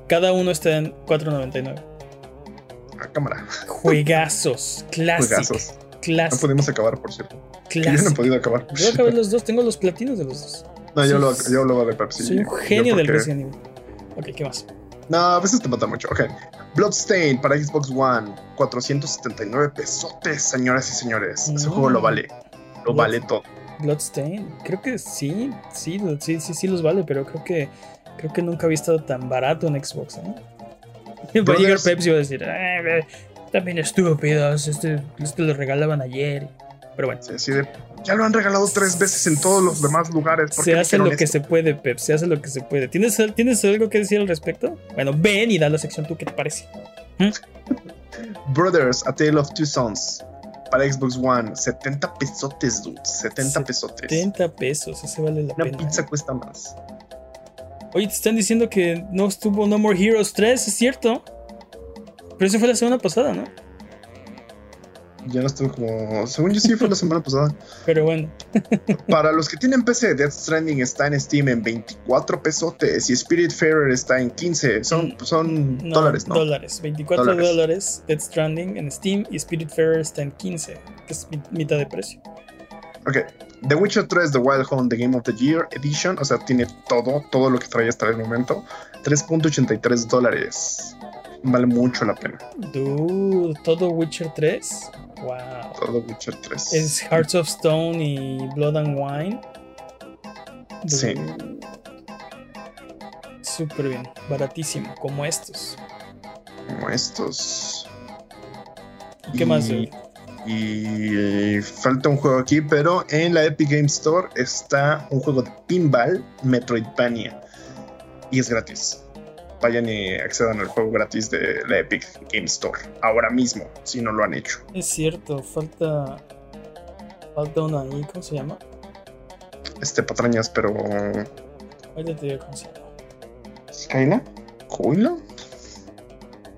Speaker 1: cada uno está en 4.99.
Speaker 2: a cámara.
Speaker 1: Juegazos, clásico,
Speaker 2: Juegazos. No
Speaker 1: clásico,
Speaker 2: pudimos acabar, por cierto. Yo no he podido acabar.
Speaker 1: Yo acabé los dos, tengo los platinos de los dos.
Speaker 2: No, yo, lo, yo hablaba de Pepsi.
Speaker 1: Soy un genio del Resident Evil. Ok, ¿qué más?
Speaker 2: No, a veces te mata mucho. Ok. Bloodstain para Xbox One. 479 pesotes, señoras y señores. Ese
Speaker 1: Mm.
Speaker 2: juego lo vale. Lo
Speaker 1: Blood-
Speaker 2: vale todo.
Speaker 1: Bloodstain. Creo que sí, sí, sí, sí, sí los vale, pero creo que creo que nunca había estado tan barato en Xbox, ¿eh? Va a llegar Pepsi y va a decir, "Ah, ve, también estúpidos, este, este lo regalaban ayer. Pero bueno.
Speaker 2: Sí, de, ya lo han regalado tres veces en todos los demás lugares. ¿por qué
Speaker 1: Se hace lo que se puede, Pep. Se hace lo que se puede. ¿Tienes, ¿Tienes algo que decir al respecto? Bueno, ven y da la sección tú, ¿qué te parece?
Speaker 2: Brothers, A Tale of Two Sons. Para Xbox One. 70 pesotes, dude. 70 pesotes.
Speaker 1: 70 pesos, ese vale la
Speaker 2: Una
Speaker 1: pena.
Speaker 2: pizza
Speaker 1: ¿eh?
Speaker 2: cuesta más.
Speaker 1: Oye, te están diciendo que no estuvo No More Heroes 3, es cierto. Pero eso fue la semana pasada, ¿no?
Speaker 2: Ya no estuvo como. Según yo sí fue la semana pasada.
Speaker 1: Pero bueno,
Speaker 2: Para los que tienen PC, Death Stranding está en Steam en 24 pesotes y Spiritfarer está en 15. Son, son
Speaker 1: no,
Speaker 2: dólares, ¿no?
Speaker 1: Dólares, 24
Speaker 2: Dólares.
Speaker 1: dólares. Dead Stranding en Steam y Spiritfarer está en 15, que es mi- mitad de precio.
Speaker 2: Ok. The Witcher 3 The Wild Hunt The Game of the Year Edition, o sea, tiene todo, todo lo que trae hasta el momento. 3.83 dólares. Vale mucho la pena.
Speaker 1: Dude, todo Witcher 3. Wow.
Speaker 2: Todo Witcher 3.
Speaker 1: Es Hearts of Stone y Blood and Wine.
Speaker 2: Sí.
Speaker 1: Súper bien, baratísimo, como estos.
Speaker 2: Como estos.
Speaker 1: ¿Qué más?
Speaker 2: Y-
Speaker 1: dude?
Speaker 2: Y falta un juego aquí, pero en la Epic Game Store está un juego de pinball, Metroidvania. Y es gratis. Vayan y accedan al juego gratis de la Epic Game Store. Ahora mismo, si no lo han hecho.
Speaker 1: Es cierto, falta. Falta una ahí, ¿cómo se llama?
Speaker 2: Este patrañas, pero.
Speaker 1: Ahorita te digo cómo se llama.
Speaker 2: ¿Skyla? ¿Coila?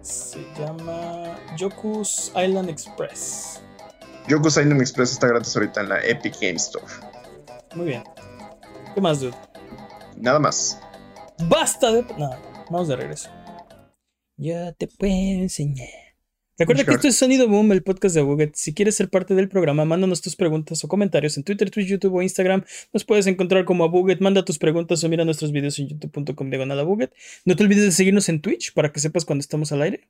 Speaker 1: Se llama Yoku's Island Express.
Speaker 2: Yoko's Island Express está gratis ahorita en la Epic Game Store.
Speaker 1: Muy bien. ¿Qué más, dude?
Speaker 2: Nada más.
Speaker 1: Basta de. No, vamos de regreso. Yo te puedo enseñar. Recuerda que esto es Sonido Boom, el podcast de Buget. Si quieres ser parte del programa, mándanos tus preguntas o comentarios en Twitter, Twitch, YouTube o Instagram. Nos puedes encontrar como a Buget. Manda tus preguntas o mira nuestros videos en youtube.com diagonal Buget. No te olvides de seguirnos en Twitch para que sepas cuando estamos al aire.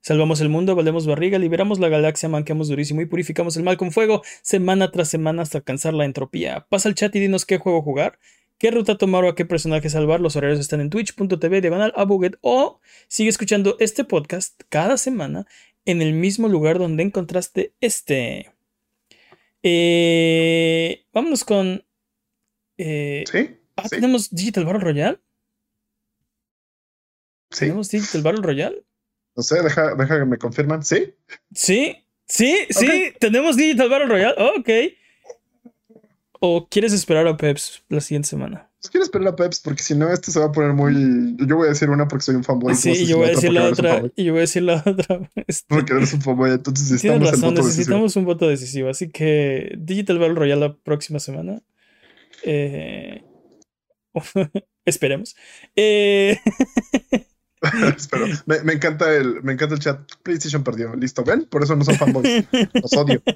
Speaker 1: Salvamos el mundo, valemos barriga, liberamos la galaxia, manqueamos durísimo y purificamos el mal con fuego, semana tras semana hasta alcanzar la entropía. Pasa al chat y dinos qué juego jugar, qué ruta tomar o a qué personaje salvar. Los horarios están en twitch.tv diagonal a Buget o sigue escuchando este podcast cada semana en el mismo lugar donde encontraste este. Eh, vámonos con. eh,
Speaker 2: ¿Sí?
Speaker 1: ah,
Speaker 2: sí,
Speaker 1: ¿tenemos Digital Battle Royale?
Speaker 2: sí.
Speaker 1: ¿Tenemos Digital Battle Royale?
Speaker 2: No sé, deja, deja que me confirman. ¿Sí?
Speaker 1: Sí, sí, sí, tenemos Digital Battle Royale. Oh, ok. ¿O quieres esperar a Peps la siguiente semana?
Speaker 2: Pues quiero esperar a Peps porque si no, este se va a poner muy. Yo voy a decir una porque soy un fanboy.
Speaker 1: Sí, y yo voy a decir la otra. Y yo voy a decir la otra. Este,
Speaker 2: Porque eres un fanboy, entonces necesitamos el
Speaker 1: razón,
Speaker 2: voto decisivo.
Speaker 1: necesitamos un voto decisivo. Así que Digital Battle Royale la próxima semana. Eh, esperemos. Eh,
Speaker 2: Espero. Me, me encanta el, me encanta el chat. PlayStation perdió. Listo, ¿ven? Por eso no son fanboys. Los odio.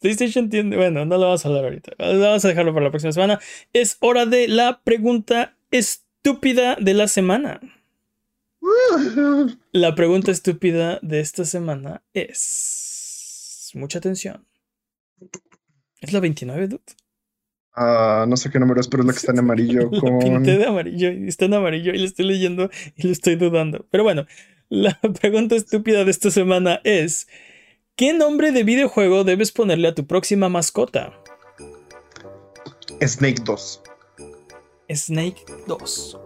Speaker 1: PlayStation tiene. Bueno, no lo vamos a hablar ahorita. Lo vamos a dejarlo para la próxima semana. Es hora de la pregunta estúpida de la semana. La pregunta estúpida de esta semana es. Mucha atención. ¿Es la 29, dude?
Speaker 2: Ah, no sé qué número es, pero es la que está en amarillo
Speaker 1: Lo
Speaker 2: con.
Speaker 1: pinté de amarillo y está en amarillo y lo estoy leyendo y lo estoy dudando. Pero bueno, la pregunta estúpida de esta semana es: ¿Qué nombre de videojuego debes ponerle a tu próxima mascota?
Speaker 2: Snake 2.
Speaker 1: Snake 2.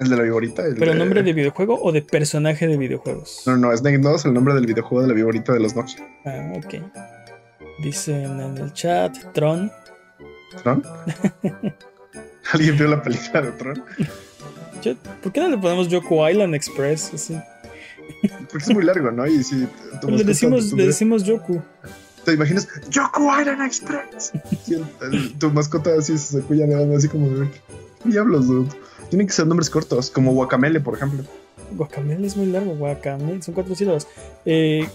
Speaker 2: El de la viborita. el
Speaker 1: ¿Pero nombre de videojuego o de personaje de videojuegos?
Speaker 2: No, no, Snake 2, el nombre del videojuego de la viborita de los Nokia.
Speaker 1: Ah, ok. Dicen en el chat Tron.
Speaker 2: ¿Tron? ¿Alguien vio la película de Tron?
Speaker 1: Yo- ¿Por qué no le ponemos Yoko Island Express? Así.
Speaker 2: Porque es muy largo, ¿no? Y si
Speaker 1: Le decimos, le decimos Yoku.
Speaker 2: ¿Te imaginas? ¡Yoku Island Express! Sí, el- el- tu mascota así se cuya de así como de. ¿Qué diablos, dude? Tienen que ser nombres cortos, como Guacamele, por ejemplo.
Speaker 1: Guacamele es muy largo, Guacamele, son cuatro sílabas. Eh,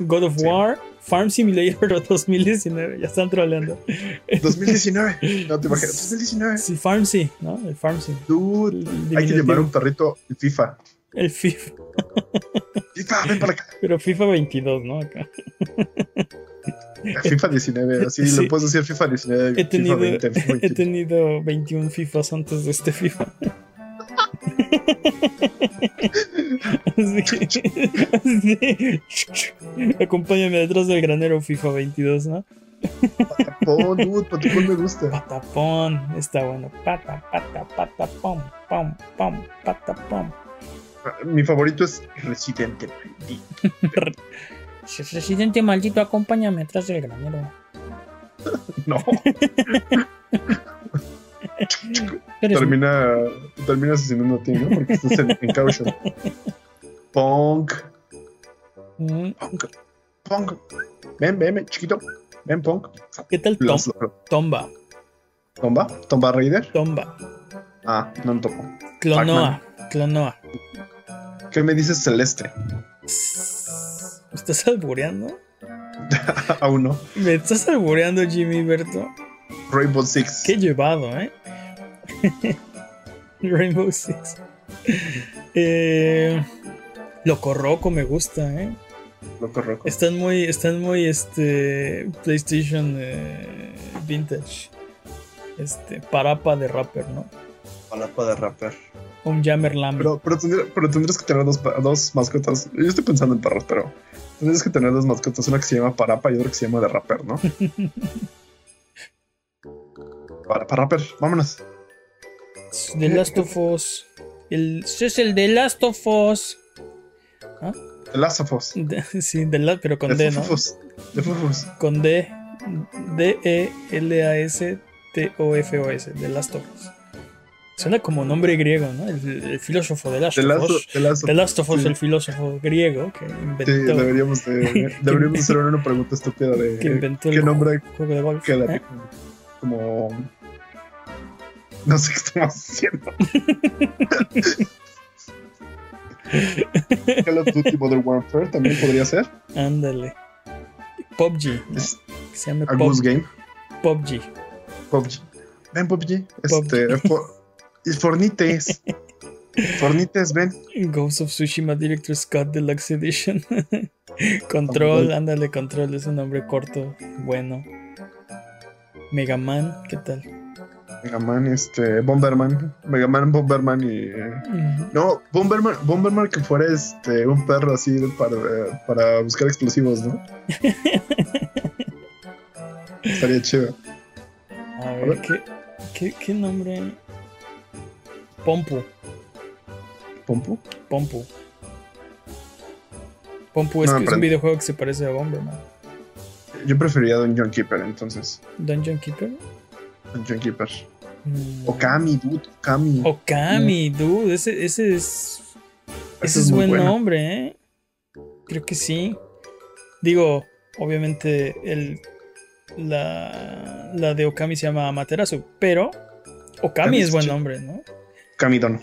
Speaker 1: God of
Speaker 2: Sí.
Speaker 1: War, Farm Simulator 2019, ya están troleando.
Speaker 2: 2019. No te imaginas. 2019.
Speaker 1: Sí, Farm sí, ¿no? El Farm sí.
Speaker 2: Dude,
Speaker 1: El
Speaker 2: hay que llamar un perrito el FIFA.
Speaker 1: El FIFA,
Speaker 2: FIFA, ven para acá.
Speaker 1: pero FIFA 22, ¿no? Acá.
Speaker 2: FIFA 19, así
Speaker 1: Sí.
Speaker 2: le puedes decir FIFA 19,
Speaker 1: He
Speaker 2: FIFA
Speaker 1: tenido,
Speaker 2: 20, FIFA
Speaker 1: he
Speaker 2: 21.
Speaker 1: tenido 21 FIFAs antes de este FIFA. Así que- sí. Acompáñame detrás del granero FIFA 22, ¿no?
Speaker 2: Patapón, dude, patapón me gusta.
Speaker 1: Patapón, está bueno. Pata, pata, pata, pom, pom, pom, pata, pom.
Speaker 2: Mi favorito es Residente.
Speaker 1: Residente maldito, acompáñame atrás del granero.
Speaker 2: No, termina, termina asesinando a ti, ¿no? Porque estás en, en caution. Punk,
Speaker 1: un-
Speaker 2: punk, punk. Ven, ven, ven, chiquito. Ven, punk.
Speaker 1: ¿Qué tal Tom- Tomba?
Speaker 2: ¿Tomba? ¿Tomba Raider?
Speaker 1: Tomba.
Speaker 2: Ah, no me tocó.
Speaker 1: Clonoa. Clonoa.
Speaker 2: ¿Qué me dices Celeste?
Speaker 1: ¿Estás albureando?
Speaker 2: Aún no.
Speaker 1: Me estás albureando, Jimmy Berto.
Speaker 2: Rainbow Six.
Speaker 1: Qué llevado, ¿eh? Rainbow Six. Eh, Loco Roco me gusta, ¿eh?
Speaker 2: Loco Roco.
Speaker 1: Están muy, están muy, este, PlayStation eh, Vintage. Este, parapa de rapper, ¿no?
Speaker 2: Parapa de rapper.
Speaker 1: Un Jammer Lamb.
Speaker 2: Pero, pero, tendría- pero tendrías que tener dos, mascotas. Yo estoy pensando en perros, pero tendrías que tener dos mascotas. Una que se llama Parapa y otra que se llama de rapper, ¿no? para, para rapper, vámonos.
Speaker 1: The Last of Us. El, es el The Last of Us.
Speaker 2: The Last of Us.
Speaker 1: De- sí, pero con D, ¿no?
Speaker 2: De Fufus.
Speaker 1: Con D. E D-E-L-A-S-T-O-F-O-S. The Last of Us. Suena como nombre griego, ¿no? El, el filósofo de Last of Us.
Speaker 2: The Last of
Speaker 1: The Last of Us,
Speaker 2: sí.
Speaker 1: el filósofo griego que
Speaker 2: Sí,
Speaker 1: inventó,
Speaker 2: deberíamos, de, deberíamos hacer una pregunta estúpida de
Speaker 1: que inventó
Speaker 2: qué
Speaker 1: el
Speaker 2: nombre
Speaker 1: juego de golf. ¿eh?
Speaker 2: como, No sé qué estamos haciendo. Call of Duty Modern Warfare también podría ser.
Speaker 1: Ándale. PUBG. ¿no?
Speaker 2: Es
Speaker 1: Que se llama Pub-
Speaker 2: Game.
Speaker 1: PUBG.
Speaker 2: PUBG. Ven, PUBG. Este, y Fornites. Fornites, ven.
Speaker 1: Ghost of Tsushima Director Scott Deluxe Edition. control, ándale, Control. Es un nombre corto, bueno. Mega Man, ¿qué tal?
Speaker 2: Mega Man, este, Bomberman. Mega Man, Bomberman y. eh. No, Bomberman, Bomberman que fuera este un perro así para, para buscar explosivos, ¿no? Estaría chido.
Speaker 1: A ver, ¿qué, qué, qué nombre? Pompu.
Speaker 2: ¿Pompu?
Speaker 1: Pompu. Pompu es,
Speaker 2: No,
Speaker 1: que es un videojuego que se parece a Bomberman.
Speaker 2: Yo preferiría Dungeon Keeper, entonces.
Speaker 1: Dungeon Keeper.
Speaker 2: Dungeon Keeper.
Speaker 1: Mm.
Speaker 2: Okami, dude, Okami.
Speaker 1: Okami, dude. Ese, ese es. Ese
Speaker 2: Ese
Speaker 1: es, buen nombre, ¿eh? Creo que sí. Digo, obviamente el. La, la de Okami se llama Amaterasu, pero Okami es buen nombre, ¿no?
Speaker 2: Kamidon.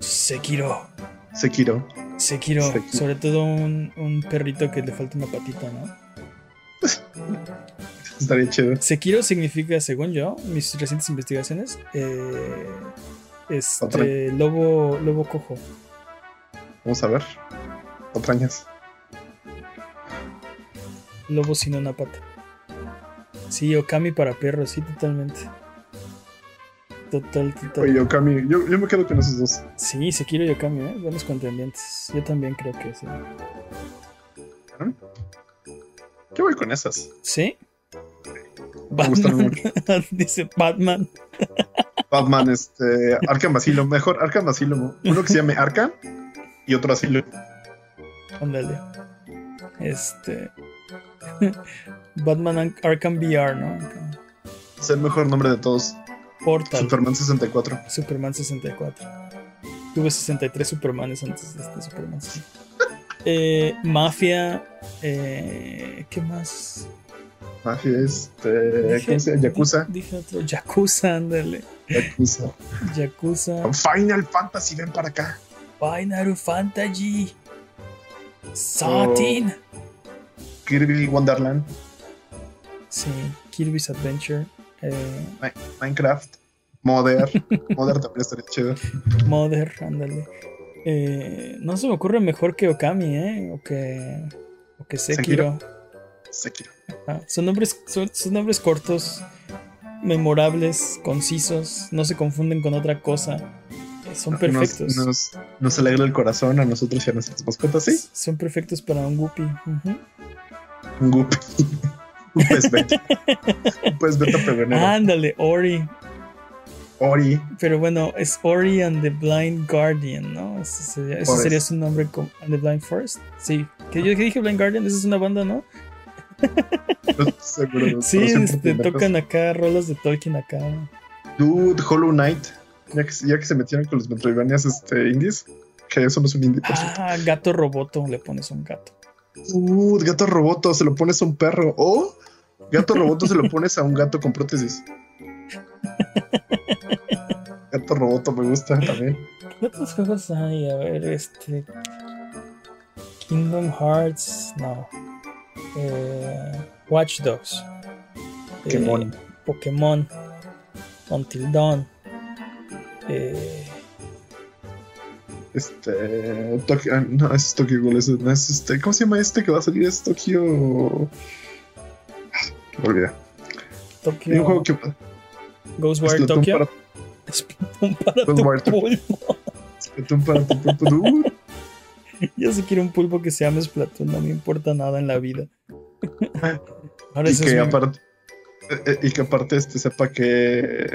Speaker 1: Sekiro.
Speaker 2: Sekiro.
Speaker 1: Sekiro,
Speaker 2: Sekiro.
Speaker 1: sobre todo un, un perrito que le falta una patita, ¿no?
Speaker 2: Estaría chido.
Speaker 1: Sekiro significa, según yo, mis recientes investigaciones, eh, este lobo, lobo cojo.
Speaker 2: Vamos a ver. Otrañas.
Speaker 1: Lobo sin una pata. Sí, Okami para perros, sí, totalmente. Total, total.
Speaker 2: Oye, Okami. Yo, yo me quedo con esos dos.
Speaker 1: Sí, Sekiro y Okami, ¿eh? Buenos contendientes. Yo también creo que sí.
Speaker 2: Yo voy con esas.
Speaker 1: ¿Sí?
Speaker 2: Me
Speaker 1: Batman.
Speaker 2: mucho.
Speaker 1: Dice Batman.
Speaker 2: Batman, este. Arkham Asylum. Mejor Arkham Asylum. Uno que se llame Arkham y otro Asylum.
Speaker 1: Ándale. Este. Batman Arkham VR, ¿no?
Speaker 2: Es el mejor nombre de todos.
Speaker 1: Portal.
Speaker 2: Superman 64.
Speaker 1: Superman 64. Tuve 63 Supermanes antes de este Superman. Eh, Mafia. eh, ¿Qué más?
Speaker 2: Mafia, este. ¿Cómo se llama? Yakuza.
Speaker 1: Dije otro. Yakuza, ándale.
Speaker 2: Yakuza.
Speaker 1: Yakuza.
Speaker 2: Final Fantasy, ven para acá.
Speaker 1: Final Fantasy. Satin.
Speaker 2: Kirby Wonderland.
Speaker 1: Sí. Kirby's Adventure. Eh,
Speaker 2: Mi- Minecraft. Mother. Mother también estaría chido.
Speaker 1: Mother, ándale. Eh, no se me ocurre mejor que Okami, ¿eh? O que. O que Sekiro.
Speaker 2: Sekiro.
Speaker 1: Ah, son, nombres, son, son nombres cortos, memorables, concisos, no se confunden con otra cosa. Son perfectos.
Speaker 2: Nos, nos, nos alegra el corazón a nosotros y a nuestras mascotas, ¿sí?
Speaker 1: Son perfectos para un Guppy.
Speaker 2: Un guppy. Un pez beta. Un pez beta.
Speaker 1: Ándale, Ori.
Speaker 2: Ori.
Speaker 1: Pero bueno, es Ori and the Blind Guardian, ¿no? Ese sería, ese
Speaker 2: Forest.
Speaker 1: sería su nombre. com- And the Blind Forest. Sí. Que yo que dije Blind Guardian, esa es una banda, ¿no?
Speaker 2: Seguro.
Speaker 1: Sí, este, tocan acá rolas de Tolkien acá.
Speaker 2: Dude, Hollow Knight. Ya que, ya que se metieron con los Metroidvanias este, indies. Que eso no es un indie, por.
Speaker 1: Ah, gato roboto, le pones un gato.
Speaker 2: Uh, gato roboto, se lo pones a un perro. O gato roboto se lo pones a un gato con prótesis. Gato roboto me gusta también.
Speaker 1: ¿Qué otros juegos hay? A ver, este. Kingdom Hearts. No. eh, Watch Dogs,
Speaker 2: Pokémon.
Speaker 1: eh, Pokémon, Until Dawn, eh,
Speaker 2: Este. Tokio. ah, No, es Tokyo Ghoul. Es, no es este. ¿Cómo se llama este que va a salir? Es Tokio. Olvidé. Hay
Speaker 1: Tokyo,
Speaker 2: un juego que.
Speaker 1: Ghostwire Tokyo,
Speaker 2: para-
Speaker 1: Splatoon para tu
Speaker 2: Ghostwire Tokyo.
Speaker 1: pulpo.
Speaker 2: Splatoon para tu pulpo.
Speaker 1: Yo sí quiero un pulpo que se llame Splatoon, no me importa nada en la vida. Ahora
Speaker 2: y
Speaker 1: eso
Speaker 2: que
Speaker 1: es
Speaker 2: aparte. eh, eh, Y que aparte este sepa que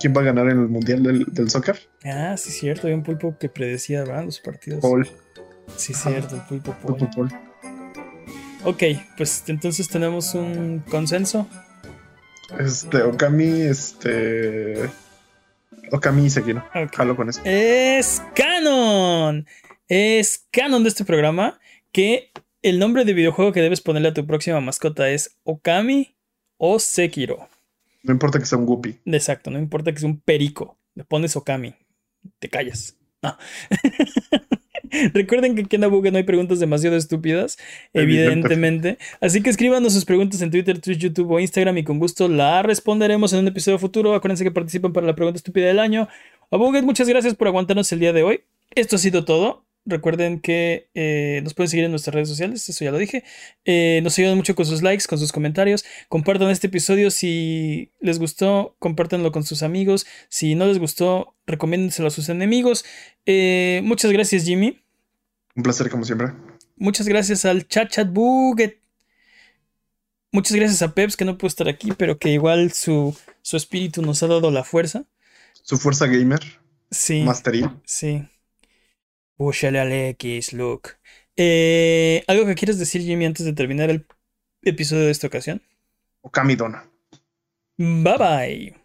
Speaker 2: quién va a ganar en el mundial del, del soccer.
Speaker 1: Ah, sí, cierto. Había un pulpo que predecía ¿verdad? los partidos.
Speaker 2: Paul.
Speaker 1: Sí, cierto, el pulpo Paul.
Speaker 2: Pulpo Paul.
Speaker 1: Ok, pues entonces tenemos un consenso.
Speaker 2: Este, Okami, este. Okami y Sekiro.
Speaker 1: Ok.
Speaker 2: Jalo con eso.
Speaker 1: Es canon. Es canon de este programa que el nombre de videojuego que debes ponerle a tu próxima mascota es Okami o Sekiro.
Speaker 2: No importa que sea un Guppy.
Speaker 1: Exacto, no importa que sea un perico. Le pones Okami. Te callas. No. Recuerden que aquí en Abuga no hay preguntas demasiado estúpidas, evidentemente. Así que escríbanos sus preguntas en Twitter, Twitch, YouTube o Instagram y con gusto la responderemos en un episodio futuro. Acuérdense que participan para la pregunta estúpida del año. Abuget, muchas gracias por aguantarnos el día de hoy. Esto ha sido todo. Recuerden que eh, nos pueden seguir en nuestras redes sociales, eso ya lo dije. Eh, nos ayudan mucho con sus likes, con sus comentarios. Compartan este episodio si les gustó, compártanlo con sus amigos. Si no les gustó, recomiéndenselo a sus enemigos. Eh, muchas gracias, Jimmy.
Speaker 2: Un placer, como siempre.
Speaker 1: Muchas gracias al Chat Chat Buget. Muchas gracias a Peps, que no puede estar aquí, pero que igual su, su espíritu nos ha dado la fuerza.
Speaker 2: Su fuerza gamer,
Speaker 1: Sí.
Speaker 2: mastería.
Speaker 1: Sí. Púchale al X, Luke. Eh, ¿Algo que quieras decir, Jimmy, antes de terminar el episodio de esta ocasión?
Speaker 2: Okami Dona.
Speaker 1: Bye bye.